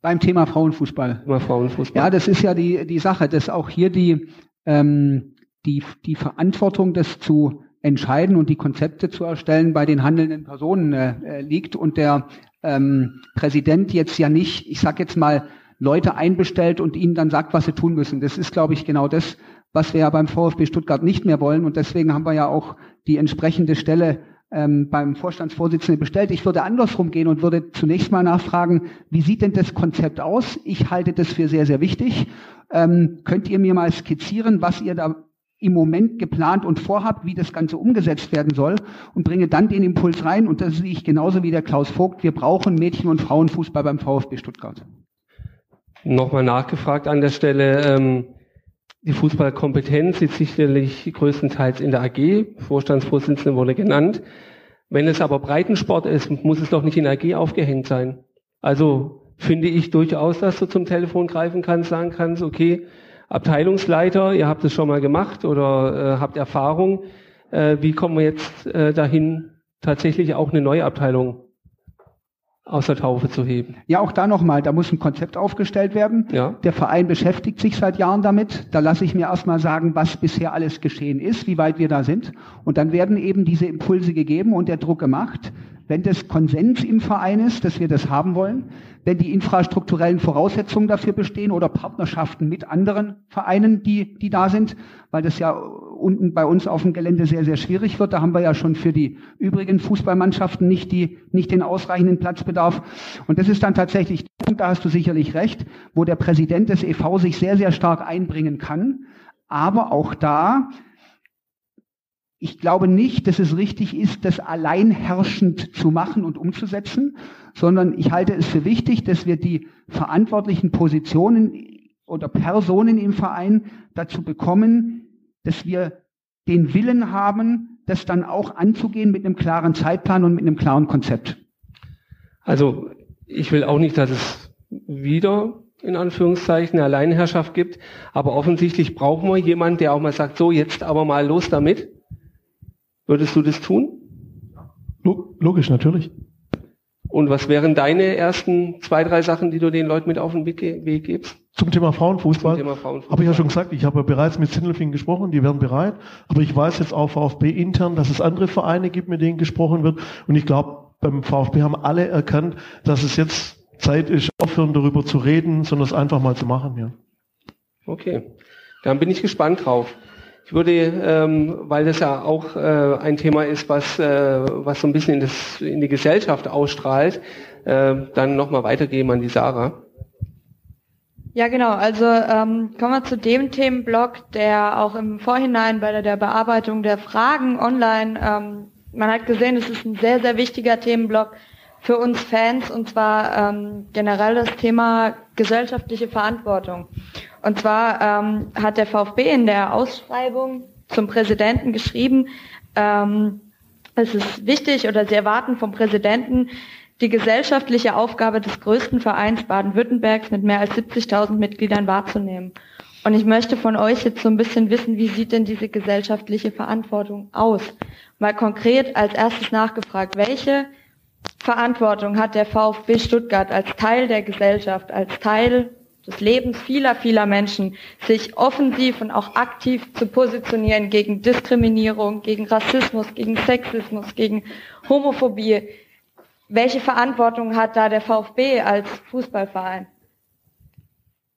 Beim Thema Frauenfußball. Thema Frauenfußball. Ja, das ist ja die, die Sache, dass auch hier die, ähm, die, die Verantwortung, das zu entscheiden und die Konzepte zu erstellen, bei den handelnden Personen äh, liegt und der ähm, Präsident jetzt ja nicht, ich sag jetzt mal, Leute einbestellt und ihnen dann sagt, was sie tun müssen. Das ist, glaube ich, genau das, was wir ja beim VfB Stuttgart nicht mehr wollen. Und deswegen haben wir ja auch die entsprechende Stelle ähm, beim Vorstandsvorsitzenden bestellt. Ich würde andersrum gehen und würde zunächst mal nachfragen, wie sieht denn das Konzept aus? Ich halte das für sehr, sehr wichtig. Ähm, könnt ihr mir mal skizzieren, was ihr da im Moment geplant und vorhabt, wie das Ganze umgesetzt werden soll und bringe dann den Impuls rein und das sehe ich genauso wie der Klaus Vogt. Wir brauchen Mädchen- und Frauenfußball beim VfB Stuttgart. Nochmal nachgefragt an der Stelle. Ähm, die Fußballkompetenz ist sicherlich größtenteils in der AG. Vorstandsvorsitzende wurde genannt. Wenn es aber Breitensport ist, muss es doch nicht in der AG aufgehängt sein. Also finde ich durchaus, dass du zum Telefon greifen kannst, sagen kannst, okay, Abteilungsleiter, ihr habt es schon mal gemacht oder äh, habt Erfahrung. Äh, wie kommen wir jetzt äh, dahin, tatsächlich auch eine neue Abteilung aus der Taufe zu heben. Ja, auch da nochmal, da muss ein Konzept aufgestellt werden. Ja. Der Verein beschäftigt sich seit Jahren damit. Da lasse ich mir erstmal sagen, was bisher alles geschehen ist, wie weit wir da sind. Und dann werden eben diese Impulse gegeben und der Druck gemacht. Wenn das Konsens im Verein ist, dass wir das haben wollen, wenn die infrastrukturellen Voraussetzungen dafür bestehen oder Partnerschaften mit anderen Vereinen, die, die da sind, weil das ja unten bei uns auf dem Gelände sehr, sehr schwierig wird. Da haben wir ja schon für die übrigen Fußballmannschaften nicht, die, nicht den ausreichenden Platzbedarf. Und das ist dann tatsächlich, da hast du sicherlich recht, wo der Präsident des EV sich sehr, sehr stark einbringen kann. Aber auch da ich glaube nicht, dass es richtig ist, das alleinherrschend zu machen und umzusetzen, sondern ich halte es für wichtig, dass wir die verantwortlichen Positionen oder Personen im Verein dazu bekommen, dass wir den Willen haben, das dann auch anzugehen mit einem klaren Zeitplan und mit einem klaren Konzept. Also ich will auch nicht, dass es wieder in Anführungszeichen eine Alleinherrschaft gibt, aber offensichtlich brauchen wir jemanden, der auch mal sagt, so jetzt aber mal los damit. Würdest du das tun? Logisch, natürlich. Und was wären deine ersten zwei, drei Sachen, die du den Leuten mit auf den Weg, Weg gibst? Zum Thema Frauenfußball. Thema Frauenfußball. Habe ich ja schon gesagt, ich habe ja bereits mit Sindelfingen gesprochen, die wären bereit. Aber ich weiß jetzt auch VfB intern, dass es andere Vereine gibt, mit denen gesprochen wird. Und ich glaube, beim VfB haben alle erkannt, dass es jetzt Zeit ist, aufhören darüber zu reden, sondern es einfach mal zu machen. Ja. Okay, dann bin ich gespannt drauf. Ich würde, ähm, weil das ja auch äh, ein Thema ist, was, äh, was so ein bisschen in, das, in die Gesellschaft ausstrahlt, äh, dann nochmal weitergeben an die Sarah. Ja, genau. Also ähm, kommen wir zu dem Themenblock, der auch im Vorhinein bei der, der Bearbeitung der Fragen online, ähm, man hat gesehen, es ist ein sehr, sehr wichtiger Themenblock für uns Fans und zwar ähm, generell das Thema gesellschaftliche Verantwortung. Und zwar ähm, hat der VfB in der Ausschreibung zum Präsidenten geschrieben, ähm, es ist wichtig oder sie erwarten vom Präsidenten, die gesellschaftliche Aufgabe des größten Vereins Baden-Württembergs mit mehr als 70.000 Mitgliedern wahrzunehmen. Und ich möchte von euch jetzt so ein bisschen wissen, wie sieht denn diese gesellschaftliche Verantwortung aus? Mal konkret als erstes nachgefragt, welche Verantwortung hat der VfB Stuttgart als Teil der Gesellschaft, als Teil des Lebens vieler, vieler Menschen, sich offensiv und auch aktiv zu positionieren gegen Diskriminierung, gegen Rassismus, gegen Sexismus, gegen Homophobie. Welche Verantwortung hat da der VfB als Fußballverein?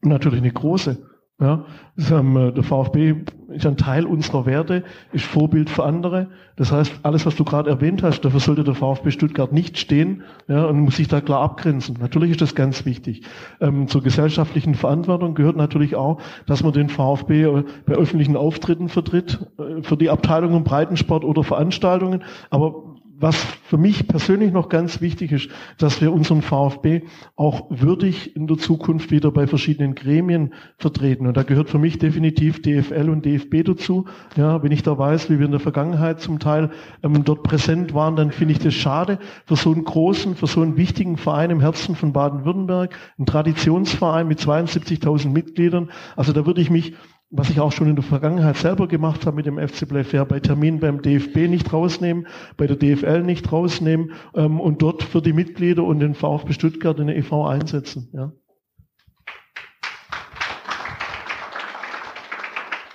Natürlich eine große. Ja, ähm, der VfB ist ein Teil unserer Werte, ist Vorbild für andere. Das heißt, alles, was du gerade erwähnt hast, dafür sollte der VfB Stuttgart nicht stehen ja, und muss sich da klar abgrenzen. Natürlich ist das ganz wichtig. Ähm, zur gesellschaftlichen Verantwortung gehört natürlich auch, dass man den VfB äh, bei öffentlichen Auftritten vertritt, äh, für die Abteilungen Breitensport oder Veranstaltungen. Aber was für mich persönlich noch ganz wichtig ist, dass wir unseren VfB auch würdig in der Zukunft wieder bei verschiedenen Gremien vertreten. Und da gehört für mich definitiv DFL und DFB dazu. Ja, wenn ich da weiß, wie wir in der Vergangenheit zum Teil ähm, dort präsent waren, dann finde ich das schade für so einen großen, für so einen wichtigen Verein im Herzen von Baden-Württemberg, ein Traditionsverein mit 72.000 Mitgliedern. Also da würde ich mich was ich auch schon in der Vergangenheit selber gemacht habe mit dem FC Playfair, bei Terminen beim DFB nicht rausnehmen, bei der DFL nicht rausnehmen ähm, und dort für die Mitglieder und den VfB Stuttgart in der EV einsetzen. Ja.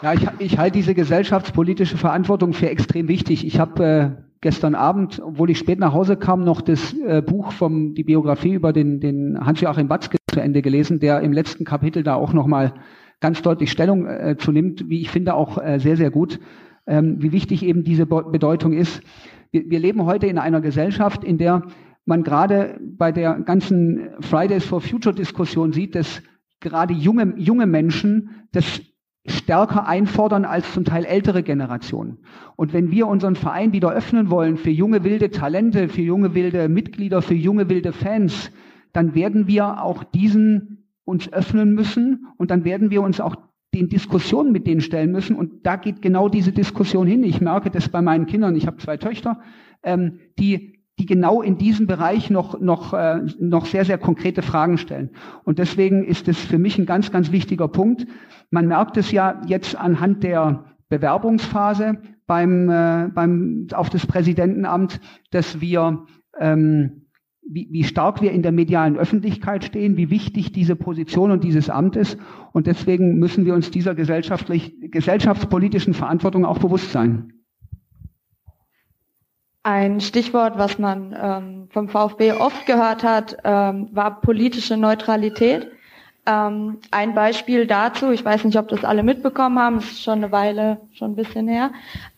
Ja, ich, ich halte diese gesellschaftspolitische Verantwortung für extrem wichtig. Ich habe äh, gestern Abend, obwohl ich spät nach Hause kam, noch das äh, Buch vom die Biografie über den, den Hans-Joachim Watzke zu Ende gelesen, der im letzten Kapitel da auch nochmal mal ganz deutlich Stellung äh, zu nimmt, wie ich finde auch äh, sehr, sehr gut, ähm, wie wichtig eben diese Be Bedeutung ist. Wir, wir leben heute in einer Gesellschaft, in der man gerade bei der ganzen Fridays for Future Diskussion sieht, dass gerade junge, junge Menschen das stärker einfordern als zum Teil ältere Generationen. Und wenn wir unseren Verein wieder öffnen wollen für junge wilde Talente, für junge wilde Mitglieder, für junge wilde Fans, dann werden wir auch diesen uns öffnen müssen und dann werden wir uns auch den Diskussionen mit denen stellen müssen. Und da geht genau diese Diskussion hin. Ich merke das bei meinen Kindern. Ich habe zwei Töchter, ähm, die die genau in diesem Bereich noch, noch, äh, noch sehr, sehr konkrete Fragen stellen. Und deswegen ist es für mich ein ganz, ganz wichtiger Punkt. Man merkt es ja jetzt anhand der Bewerbungsphase beim, äh, beim, auf das Präsidentenamt, dass wir, ähm, wie, wie stark wir in der medialen Öffentlichkeit stehen, wie wichtig diese Position und dieses Amt ist. Und deswegen müssen wir uns dieser gesellschaftlich, gesellschaftspolitischen Verantwortung auch bewusst sein. Ein Stichwort, was man ähm, vom VfB oft gehört hat, ähm, war politische Neutralität. Ähm, ein Beispiel dazu, ich weiß nicht, ob das alle mitbekommen haben, es ist schon eine Weile, schon ein bisschen her,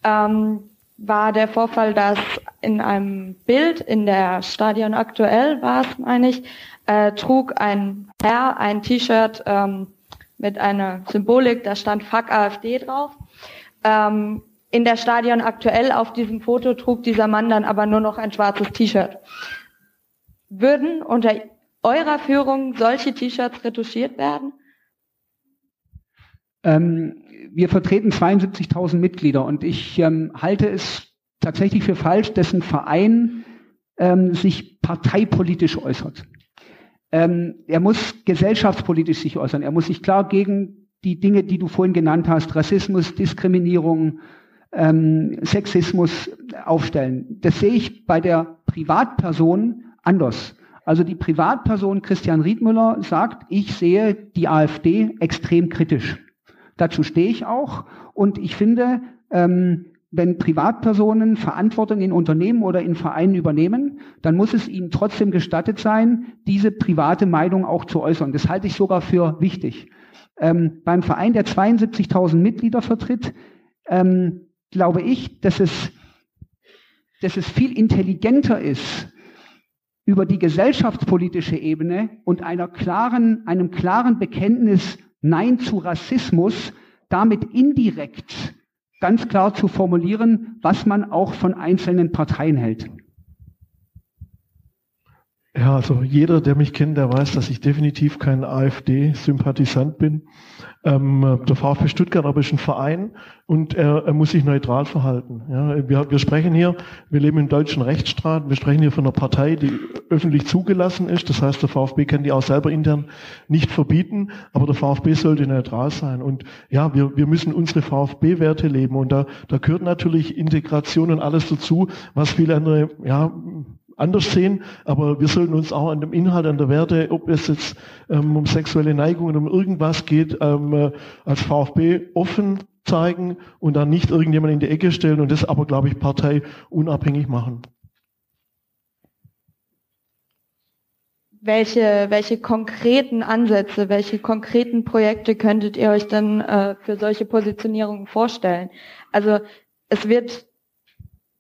ähm, war der Vorfall, dass in einem Bild in der Stadion aktuell war es, meine ich, äh, trug ein Herr ein T-Shirt ähm, mit einer Symbolik, da stand Fuck AfD drauf. Ähm, in der Stadion aktuell auf diesem Foto trug dieser Mann dann aber nur noch ein schwarzes T-Shirt. Würden unter eurer Führung solche T-Shirts retuschiert werden? Ähm, wir vertreten 72.000 Mitglieder und ich ähm, halte es tatsächlich für falsch, dass ein Verein ähm, sich parteipolitisch äußert. Ähm, er muss gesellschaftspolitisch sich äußern. Er muss sich klar gegen die Dinge, die du vorhin genannt hast, Rassismus, Diskriminierung, ähm, Sexismus aufstellen. Das sehe ich bei der Privatperson anders. Also die Privatperson Christian Riedmüller sagt, ich sehe die AfD extrem kritisch. Dazu stehe ich auch. Und ich finde, ähm, wenn Privatpersonen Verantwortung in Unternehmen oder in Vereinen übernehmen, dann muss es ihnen trotzdem gestattet sein, diese private Meinung auch zu äußern. Das halte ich sogar für wichtig. Ähm, beim Verein, der 72.000 Mitglieder vertritt, ähm, glaube ich, dass es, dass es viel intelligenter ist, über die gesellschaftspolitische Ebene und einer klaren, einem klaren Bekenntnis Nein zu Rassismus damit indirekt ganz klar zu formulieren, was man auch von einzelnen Parteien hält. Ja, also jeder, der mich kennt, der weiß, dass ich definitiv kein AfD-Sympathisant bin. Ähm, der VfB Stuttgart aber ist ein Verein und er, er muss sich neutral verhalten. Ja, wir, wir sprechen hier, wir leben im deutschen Rechtsstaat, wir sprechen hier von einer Partei, die öffentlich zugelassen ist. Das heißt, der VfB kann die auch selber intern nicht verbieten, aber der VfB sollte neutral sein. Und ja, wir, wir müssen unsere VfB-Werte leben und da, da gehört natürlich Integration und alles dazu, was viele andere ja, anders sehen, aber wir sollten uns auch an dem Inhalt, an der Werte, ob es jetzt ähm, um sexuelle Neigungen, um irgendwas geht, ähm, äh, als VfB offen zeigen und dann nicht irgendjemand in die Ecke stellen und das aber, glaube ich, parteiunabhängig machen. Welche, welche konkreten Ansätze, welche konkreten Projekte könntet ihr euch denn äh, für solche Positionierungen vorstellen? Also es wird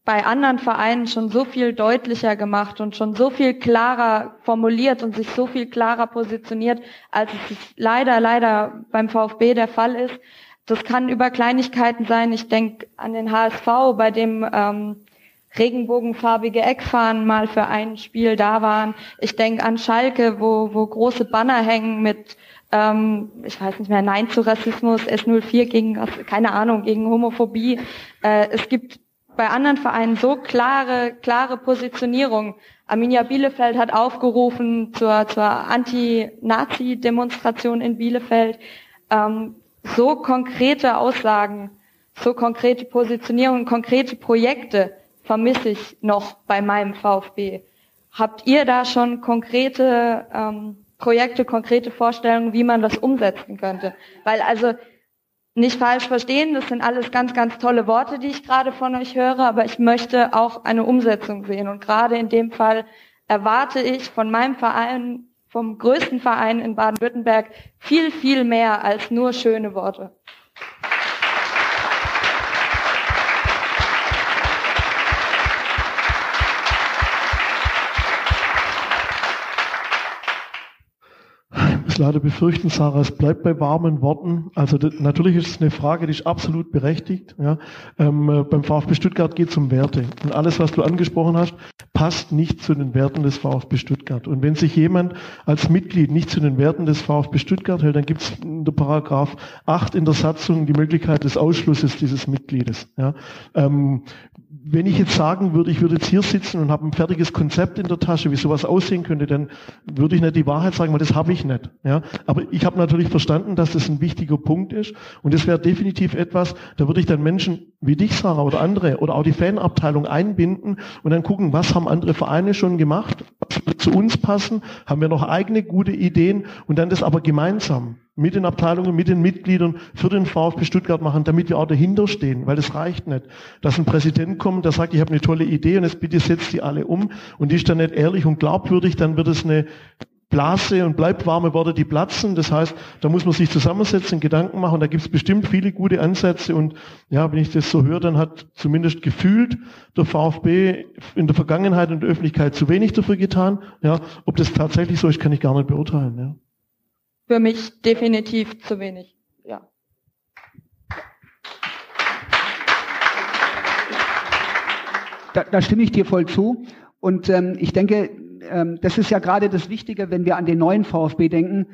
bei anderen Vereinen schon so viel deutlicher gemacht und schon so viel klarer formuliert und sich so viel klarer positioniert, als es leider, leider beim VfB der Fall ist. Das kann über Kleinigkeiten sein. Ich denke an den HSV, bei dem ähm, regenbogenfarbige Eckfahnen mal für ein Spiel da waren. Ich denke an Schalke, wo, wo große Banner hängen mit, ähm, ich weiß nicht mehr, Nein zu Rassismus, S04 gegen, keine Ahnung, gegen Homophobie. Äh, es gibt bei anderen Vereinen so klare, klare Positionierung. Arminia Bielefeld hat aufgerufen zur, zur Anti-Nazi-Demonstration in Bielefeld. Ähm, so konkrete Aussagen, so konkrete Positionierung, konkrete Projekte vermisse ich noch bei meinem VfB. Habt ihr da schon konkrete ähm, Projekte, konkrete Vorstellungen, wie man das umsetzen könnte? Weil also nicht falsch verstehen, das sind alles ganz, ganz tolle Worte, die ich gerade von euch höre, aber ich möchte auch eine Umsetzung sehen. Und gerade in dem Fall erwarte ich von meinem Verein, vom größten Verein in Baden-Württemberg, viel, viel mehr als nur schöne Worte. Muss leider befürchten, Sarah, es bleibt bei warmen Worten. Also das, natürlich ist es eine Frage, die ist absolut berechtigt. Ja. Ähm, äh, beim VfB Stuttgart geht es um Werte. Und alles, was du angesprochen hast, passt nicht zu den Werten des VfB Stuttgart. Und wenn sich jemand als Mitglied nicht zu den Werten des VfB Stuttgart hält, dann gibt es in der Paragraph 8 in der Satzung die Möglichkeit des Ausschlusses dieses Mitgliedes. Ja. Ähm, wenn ich jetzt sagen würde, ich würde jetzt hier sitzen und habe ein fertiges Konzept in der Tasche, wie sowas aussehen könnte, dann würde ich nicht die Wahrheit sagen, weil das habe ich nicht. Ja? Aber ich habe natürlich verstanden, dass das ein wichtiger Punkt ist und das wäre definitiv etwas, da würde ich dann Menschen wie dich, Sarah, oder andere oder auch die Fanabteilung einbinden und dann gucken, was haben andere Vereine schon gemacht, was würde zu uns passen, haben wir noch eigene gute Ideen und dann das aber gemeinsam mit den Abteilungen, mit den Mitgliedern für den VfB Stuttgart machen, damit wir auch dahinter stehen, weil das reicht nicht. Dass ein Präsident kommt, der sagt, ich habe eine tolle Idee und jetzt bitte setzt die alle um und die ist dann nicht ehrlich und glaubwürdig, dann wird es eine Blase und bleibt warme Worte, die platzen. Das heißt, da muss man sich zusammensetzen, Gedanken machen. Da gibt es bestimmt viele gute Ansätze. Und ja, wenn ich das so höre, dann hat zumindest gefühlt der VfB in der Vergangenheit und der Öffentlichkeit zu wenig dafür getan. Ja, ob das tatsächlich so ist, kann ich gar nicht beurteilen. Ja. Für mich definitiv zu wenig. Ja. Da, da stimme ich dir voll zu. Und ähm, ich denke, ähm, das ist ja gerade das Wichtige, wenn wir an den neuen VfB denken,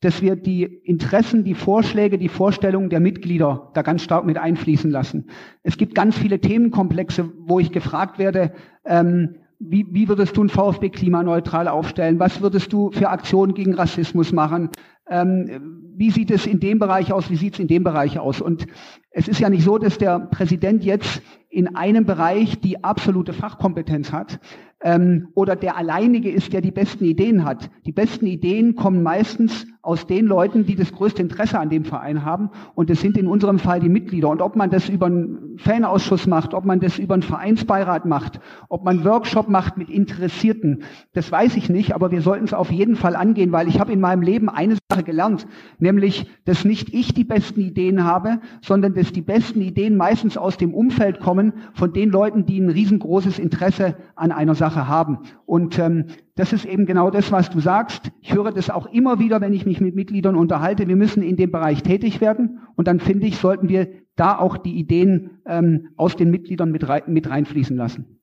dass wir die Interessen, die Vorschläge, die Vorstellungen der Mitglieder da ganz stark mit einfließen lassen. Es gibt ganz viele Themenkomplexe, wo ich gefragt werde, ähm, wie, wie würdest du ein VfB klimaneutral aufstellen? Was würdest du für Aktionen gegen Rassismus machen? Ähm, wie sieht es in dem Bereich aus? Wie sieht es in dem Bereich aus? Und es ist ja nicht so, dass der Präsident jetzt in einem Bereich die absolute Fachkompetenz hat ähm, oder der alleinige ist, der die besten Ideen hat. Die besten Ideen kommen meistens aus den Leuten, die das größte Interesse an dem Verein haben. Und das sind in unserem Fall die Mitglieder. Und ob man das über einen Fanausschuss macht, ob man das über einen Vereinsbeirat macht, ob man Workshop macht mit Interessierten, das weiß ich nicht. Aber wir sollten es auf jeden Fall angehen, weil ich habe in meinem Leben eine Sache gelernt, nämlich, dass nicht ich die besten Ideen habe, sondern dass die besten Ideen meistens aus dem Umfeld kommen von den Leuten, die ein riesengroßes Interesse an einer Sache haben. Und ähm, das ist eben genau das, was du sagst. Ich höre das auch immer wieder, wenn ich mich mit Mitgliedern unterhalte. Wir müssen in dem Bereich tätig werden. Und dann finde ich, sollten wir da auch die Ideen ähm, aus den Mitgliedern mit, rein, mit reinfließen lassen.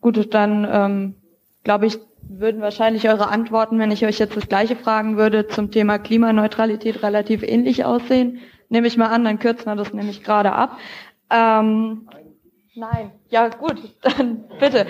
Gut, dann ähm, glaube ich, würden wahrscheinlich eure Antworten, wenn ich euch jetzt das gleiche fragen würde, zum Thema Klimaneutralität relativ ähnlich aussehen. Nehme ich mal an, dann kürzen wir das nämlich gerade ab. Ähm, nein, ja gut, dann bitte.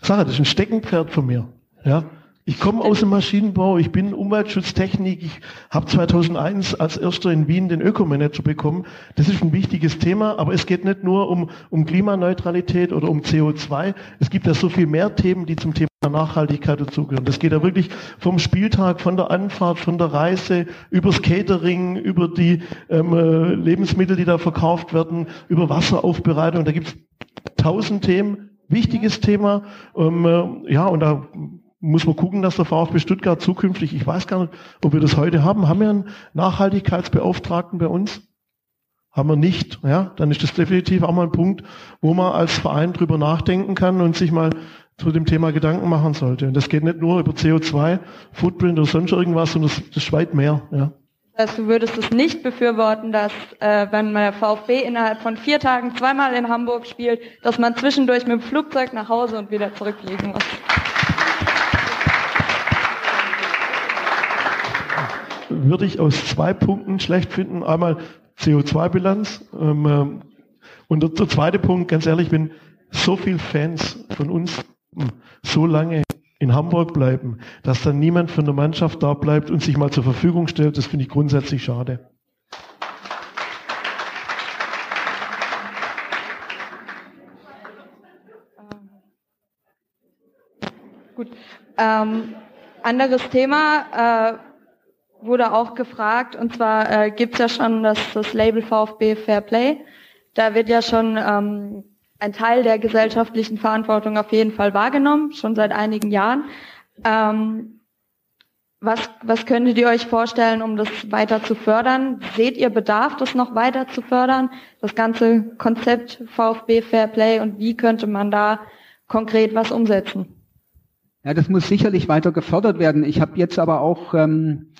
Sache, das ist ein Steckenpferd von mir. Ja, ich komme aus dem Maschinenbau, ich bin Umweltschutztechnik, ich habe 2001 als erster in Wien den Ökomanager bekommen. Das ist ein wichtiges Thema, aber es geht nicht nur um, um Klimaneutralität oder um CO2. Es gibt ja so viel mehr Themen, die zum Thema Nachhaltigkeit dazugehören. Das geht ja wirklich vom Spieltag, von der Anfahrt, von der Reise, übers Catering, über die ähm, äh, Lebensmittel, die da verkauft werden, über Wasseraufbereitung. Da gibt es tausend Themen. Wichtiges Thema. Ähm, äh, ja, und da muss man gucken, dass der VfB Stuttgart zukünftig, ich weiß gar nicht, ob wir das heute haben, haben wir einen Nachhaltigkeitsbeauftragten bei uns? Haben wir nicht, ja, dann ist das definitiv auch mal ein Punkt, wo man als Verein drüber nachdenken kann und sich mal zu dem Thema Gedanken machen sollte. Und das geht nicht nur über CO2, Footprint oder sonst irgendwas, sondern das, das weit mehr, ja. Das du würdest es nicht befürworten, dass äh, wenn der VfB innerhalb von vier Tagen zweimal in Hamburg spielt, dass man zwischendurch mit dem Flugzeug nach Hause und wieder zurückfliegen muss. Würde ich aus zwei Punkten schlecht finden. Einmal CO2-Bilanz. Ähm, äh, und der, der, zweite Punkt, ganz ehrlich, wenn so viele Fans von uns hm, so lange in Hamburg bleiben, dass dann niemand von der Mannschaft da bleibt und sich mal zur Verfügung stellt, das finde ich grundsätzlich schade. Gut. Ähm, anderes Thema. Äh, wurde auch gefragt, und zwar äh, gibt es ja schon das, das Label VfB Fair Play. Da wird ja schon ähm, ein Teil der gesellschaftlichen Verantwortung auf jeden Fall wahrgenommen, schon seit einigen Jahren. Ähm, was, was könntet ihr euch vorstellen, um das weiter zu fördern? Seht ihr Bedarf, das noch weiter zu fördern? Das ganze Konzept VfB Fair Play und wie könnte man da konkret was umsetzen? Ja, das muss sicherlich weiter gefördert werden. Ich habe jetzt aber auch ähm,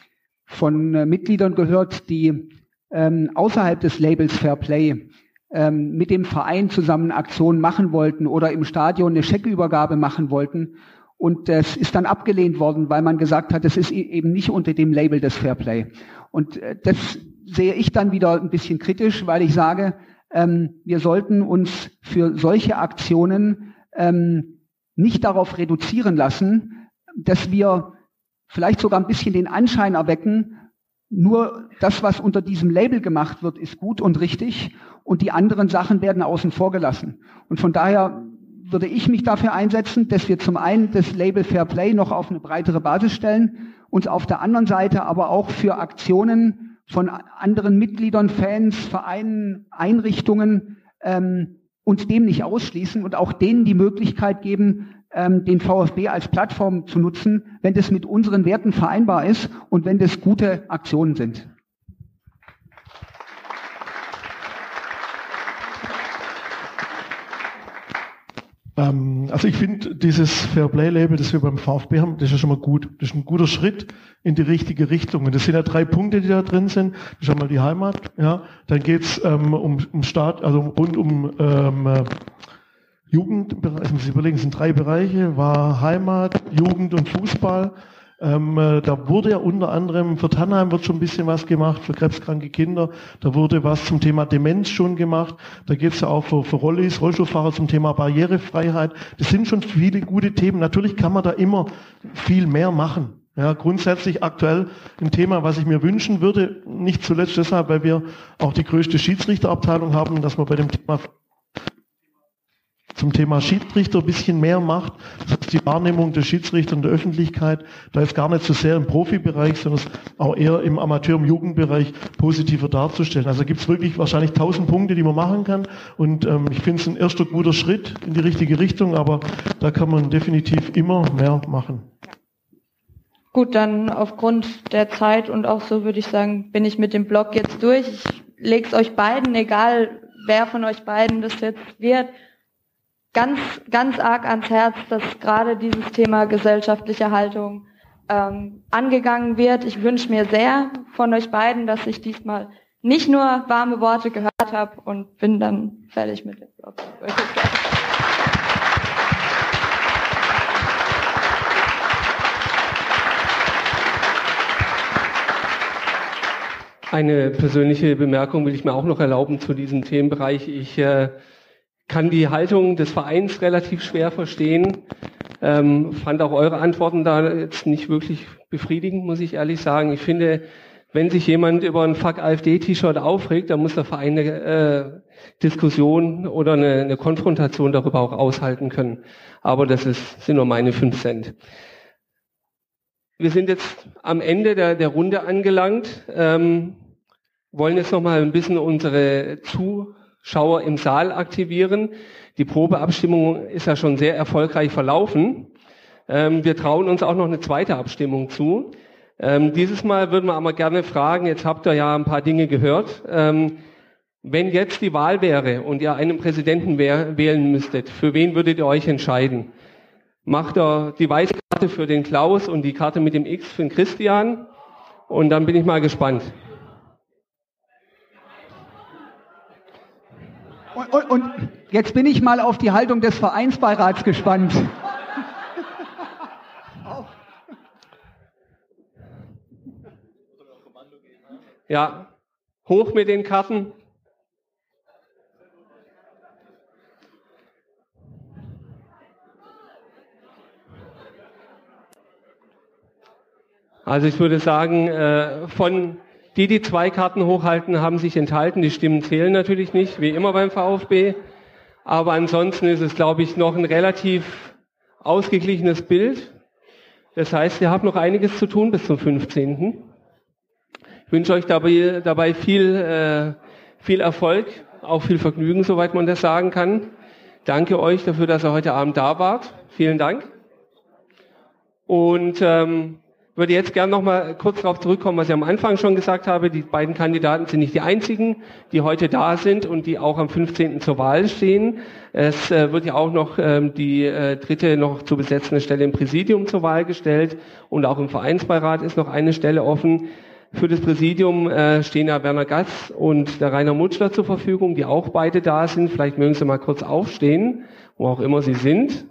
von äh, Mitgliedern gehört, die ähm, außerhalb des Labels Fair Play ähm, mit dem Verein zusammen Aktionen machen wollten oder im Stadion eine Scheckübergabe machen wollten. Und das ist dann abgelehnt worden, weil man gesagt hat, es ist e-, eben nicht unter dem Label des Fair Play. Und äh, das sehe ich dann wieder ein bisschen kritisch, weil ich sage, ähm, wir sollten uns für solche Aktionen ähm, nicht darauf reduzieren lassen, dass wir vielleicht sogar ein bisschen den Anschein erwecken, nur das, was unter diesem Label gemacht wird, ist gut und richtig und die anderen Sachen werden außen vor gelassen. Und von daher würde ich mich dafür einsetzen, dass wir zum einen das Label Fair Play noch auf eine breitere Basis stellen, uns auf der anderen Seite aber auch für Aktionen von anderen Mitgliedern, Fans, Vereinen, Einrichtungen ähm, uns dem nicht ausschließen und auch denen die Möglichkeit geben, ähm, den VfB als Plattform zu nutzen, wenn das mit unseren Werten vereinbar ist und wenn das gute Aktionen sind. Ähm, also ich finde dieses Fairplay-Label, das wir beim VfB haben, das ist ja schon mal gut. Das ist ein guter Schritt in die richtige Richtung. Und das sind ja drei Punkte, die da drin sind. Das ist einmal die Heimat, ja. Dann geht's ähm, um, um Staat, also rund um ähm, Jugend, ich muss überlegen, es sind drei Bereiche, war Heimat, Jugend und Fußball. Ähm, äh, da wurde ja unter anderem für Tannheim wird schon ein bisschen was gemacht, für krebskranke Kinder. Da wurde was zum Thema Demenz schon gemacht. Da geht es ja auch für, für Rollis, Rollstuhlfahrer zum Thema Barrierefreiheit. Das sind schon viele gute Themen. Natürlich kann man da immer viel mehr machen. Ja, grundsätzlich aktuell ein Thema, was ich mir wünschen würde, nicht zuletzt deshalb, weil wir auch die größte Schiedsrichterabteilung haben, dass man bei dem Thema zum Thema Schiedsrichter ein bisschen mehr macht. Das heißt, die Wahrnehmung der Schiedsrichter in der Öffentlichkeit, da ist gar nicht so sehr im Profibereich, sondern auch eher im Amateur- und Jugendbereich positiver darzustellen. Also gibt es wirklich wahrscheinlich tausend Punkte, die man machen kann. Und ähm, ich finde es ein erster guter Schritt in die richtige Richtung, aber da kann man definitiv immer mehr machen. Gut, dann aufgrund der Zeit und auch so würde ich sagen, bin ich mit dem Blog jetzt durch. Ich lege es euch beiden, egal wer von euch beiden das jetzt wird, ganz, ganz arg ans Herz, dass gerade dieses Thema gesellschaftliche Haltung ähm, angegangen wird. Ich wünsche mir sehr von euch beiden, dass ich diesmal nicht nur warme Worte gehört habe und bin dann fertig mit dem Blog. Eine persönliche Bemerkung will ich mir auch noch erlauben zu diesem Themenbereich. Ich äh, kann die Haltung des Vereins relativ schwer verstehen. Ähm, fand auch eure Antworten da jetzt nicht wirklich befriedigend, muss ich ehrlich sagen. Ich finde, wenn sich jemand über ein Fuck AfD-T-Shirt aufregt, dann muss der Verein eine äh, Diskussion oder eine, eine, Konfrontation darüber auch aushalten können. Aber das ist, sind nur meine fünf Cent. Wir sind jetzt am Ende der, der Runde angelangt, ähm, wollen jetzt noch mal ein bisschen unsere zu Schauer im Saal aktivieren. Die Probeabstimmung ist ja schon sehr erfolgreich verlaufen. Ähm, wir trauen uns auch noch eine zweite Abstimmung zu. Ähm, dieses Mal würden wir aber gerne fragen, jetzt habt ihr ja ein paar Dinge gehört. Ähm, wenn jetzt die Wahl wäre und ihr einen Präsidenten wählen müsstet, für wen würdet ihr euch entscheiden? Macht ihr die weiße Karte für den Klaus und die Karte mit dem X für den Christian? Und dann bin ich mal gespannt. Und, und, und, jetzt bin ich mal auf die Haltung des Vereinsbeirats gespannt. Ja, hoch mit den Karten. Also ich würde sagen, äh, von die, die zwei Karten hochhalten, haben sich enthalten. Die Stimmen zählen natürlich nicht, wie immer beim VfB. Aber ansonsten ist es, glaube ich, noch ein relativ ausgeglichenes Bild. Das heißt, ihr habt noch einiges zu tun bis zum 15. Ich wünsche euch dabei, dabei viel, äh, viel Erfolg, auch viel Vergnügen, soweit man das sagen kann. Danke euch dafür, dass ihr heute Abend da wart. Vielen Dank. Und ähm, würde jetzt gerne noch mal kurz darauf zurückkommen, was ich am Anfang schon gesagt habe. Die beiden Kandidaten sind nicht die einzigen, die heute da sind und die auch am 15. zur Wahl stehen. Es äh, wird ja auch noch ähm, die äh, dritte noch zu besetzende Stelle im Präsidium zur Wahl gestellt und auch im Vereinsbeirat ist noch eine Stelle offen. Für das Präsidium äh, stehen ja Werner Gatz und der Rainer Mutschler zur Verfügung, die auch beide da sind. Vielleicht mögen Sie mal kurz aufstehen, wo auch immer Sie sind.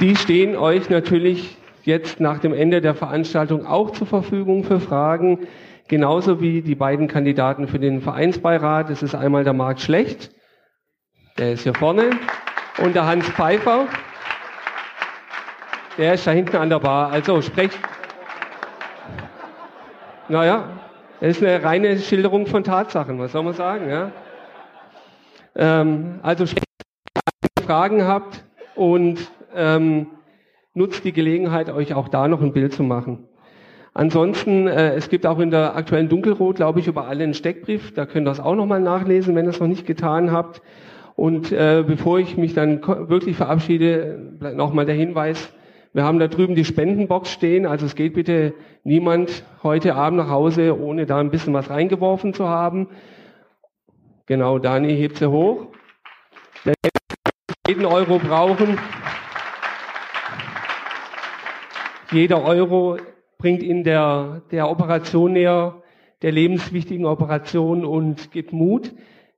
Die stehen euch natürlich jetzt nach dem Ende der Veranstaltung auch zur Verfügung für Fragen, genauso wie die beiden Kandidaten für den Vereinsbeirat. Das ist einmal der Marc Schlecht, der ist hier vorne, und der Hans Pfeiffer, der ist da hinten an der Bar. Also sprecht. Naja, das ist eine reine Schilderung von Tatsachen, was soll man sagen, ja? Ähm, also wenn ihr Fragen habt und ähm, nutzt die Gelegenheit, euch auch da noch ein Bild zu machen. Ansonsten, äh, es gibt auch in der aktuellen Dunkelrot, glaube ich, über alle einen Steckbrief. Da könnt ihr das auch nochmal nachlesen, wenn ihr es noch nicht getan habt. Und äh, bevor ich mich dann wirklich verabschiede, nochmal der Hinweis, wir haben da drüben die Spendenbox stehen, also es geht bitte niemand heute Abend nach Hause, ohne da ein bisschen was reingeworfen zu haben. Genau, Dani hebt sie hoch. Jeden Euro brauchen. Jeder Euro bringt in der, der Operation näher, der lebenswichtigen Operation und gibt Mut.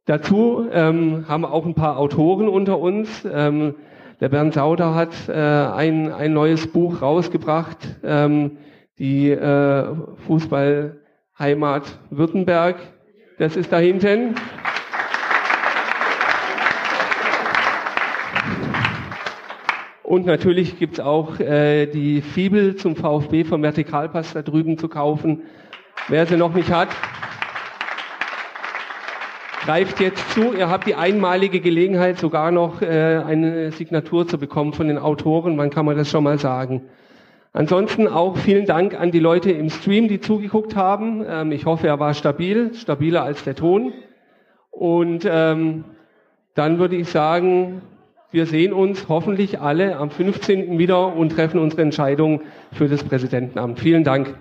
Dazu ähm, haben auch ein paar Autoren unter uns. Ähm, der Bernd Sauder hat äh, ein, ein neues Buch rausgebracht, ähm, die äh, Fußballheimat Württemberg. Das ist da hinten. Und natürlich gibt's auch äh, die Fibel zum VfB vom Vertikalpass da drüben zu kaufen. Wer sie noch nicht hat, greift jetzt zu. Ihr habt die einmalige Gelegenheit, sogar noch äh, eine Signatur zu bekommen von den Autoren. Wann kann man das schon mal sagen? Ansonsten auch vielen Dank an die Leute im Stream, die zugeguckt haben. Ähm, ich hoffe, er war stabil, stabiler als der Ton. Und ähm, dann würde ich sagen, wir sehen uns hoffentlich alle am 15. wieder und treffen unsere Entscheidung für das Präsidentenamt. Vielen Dank.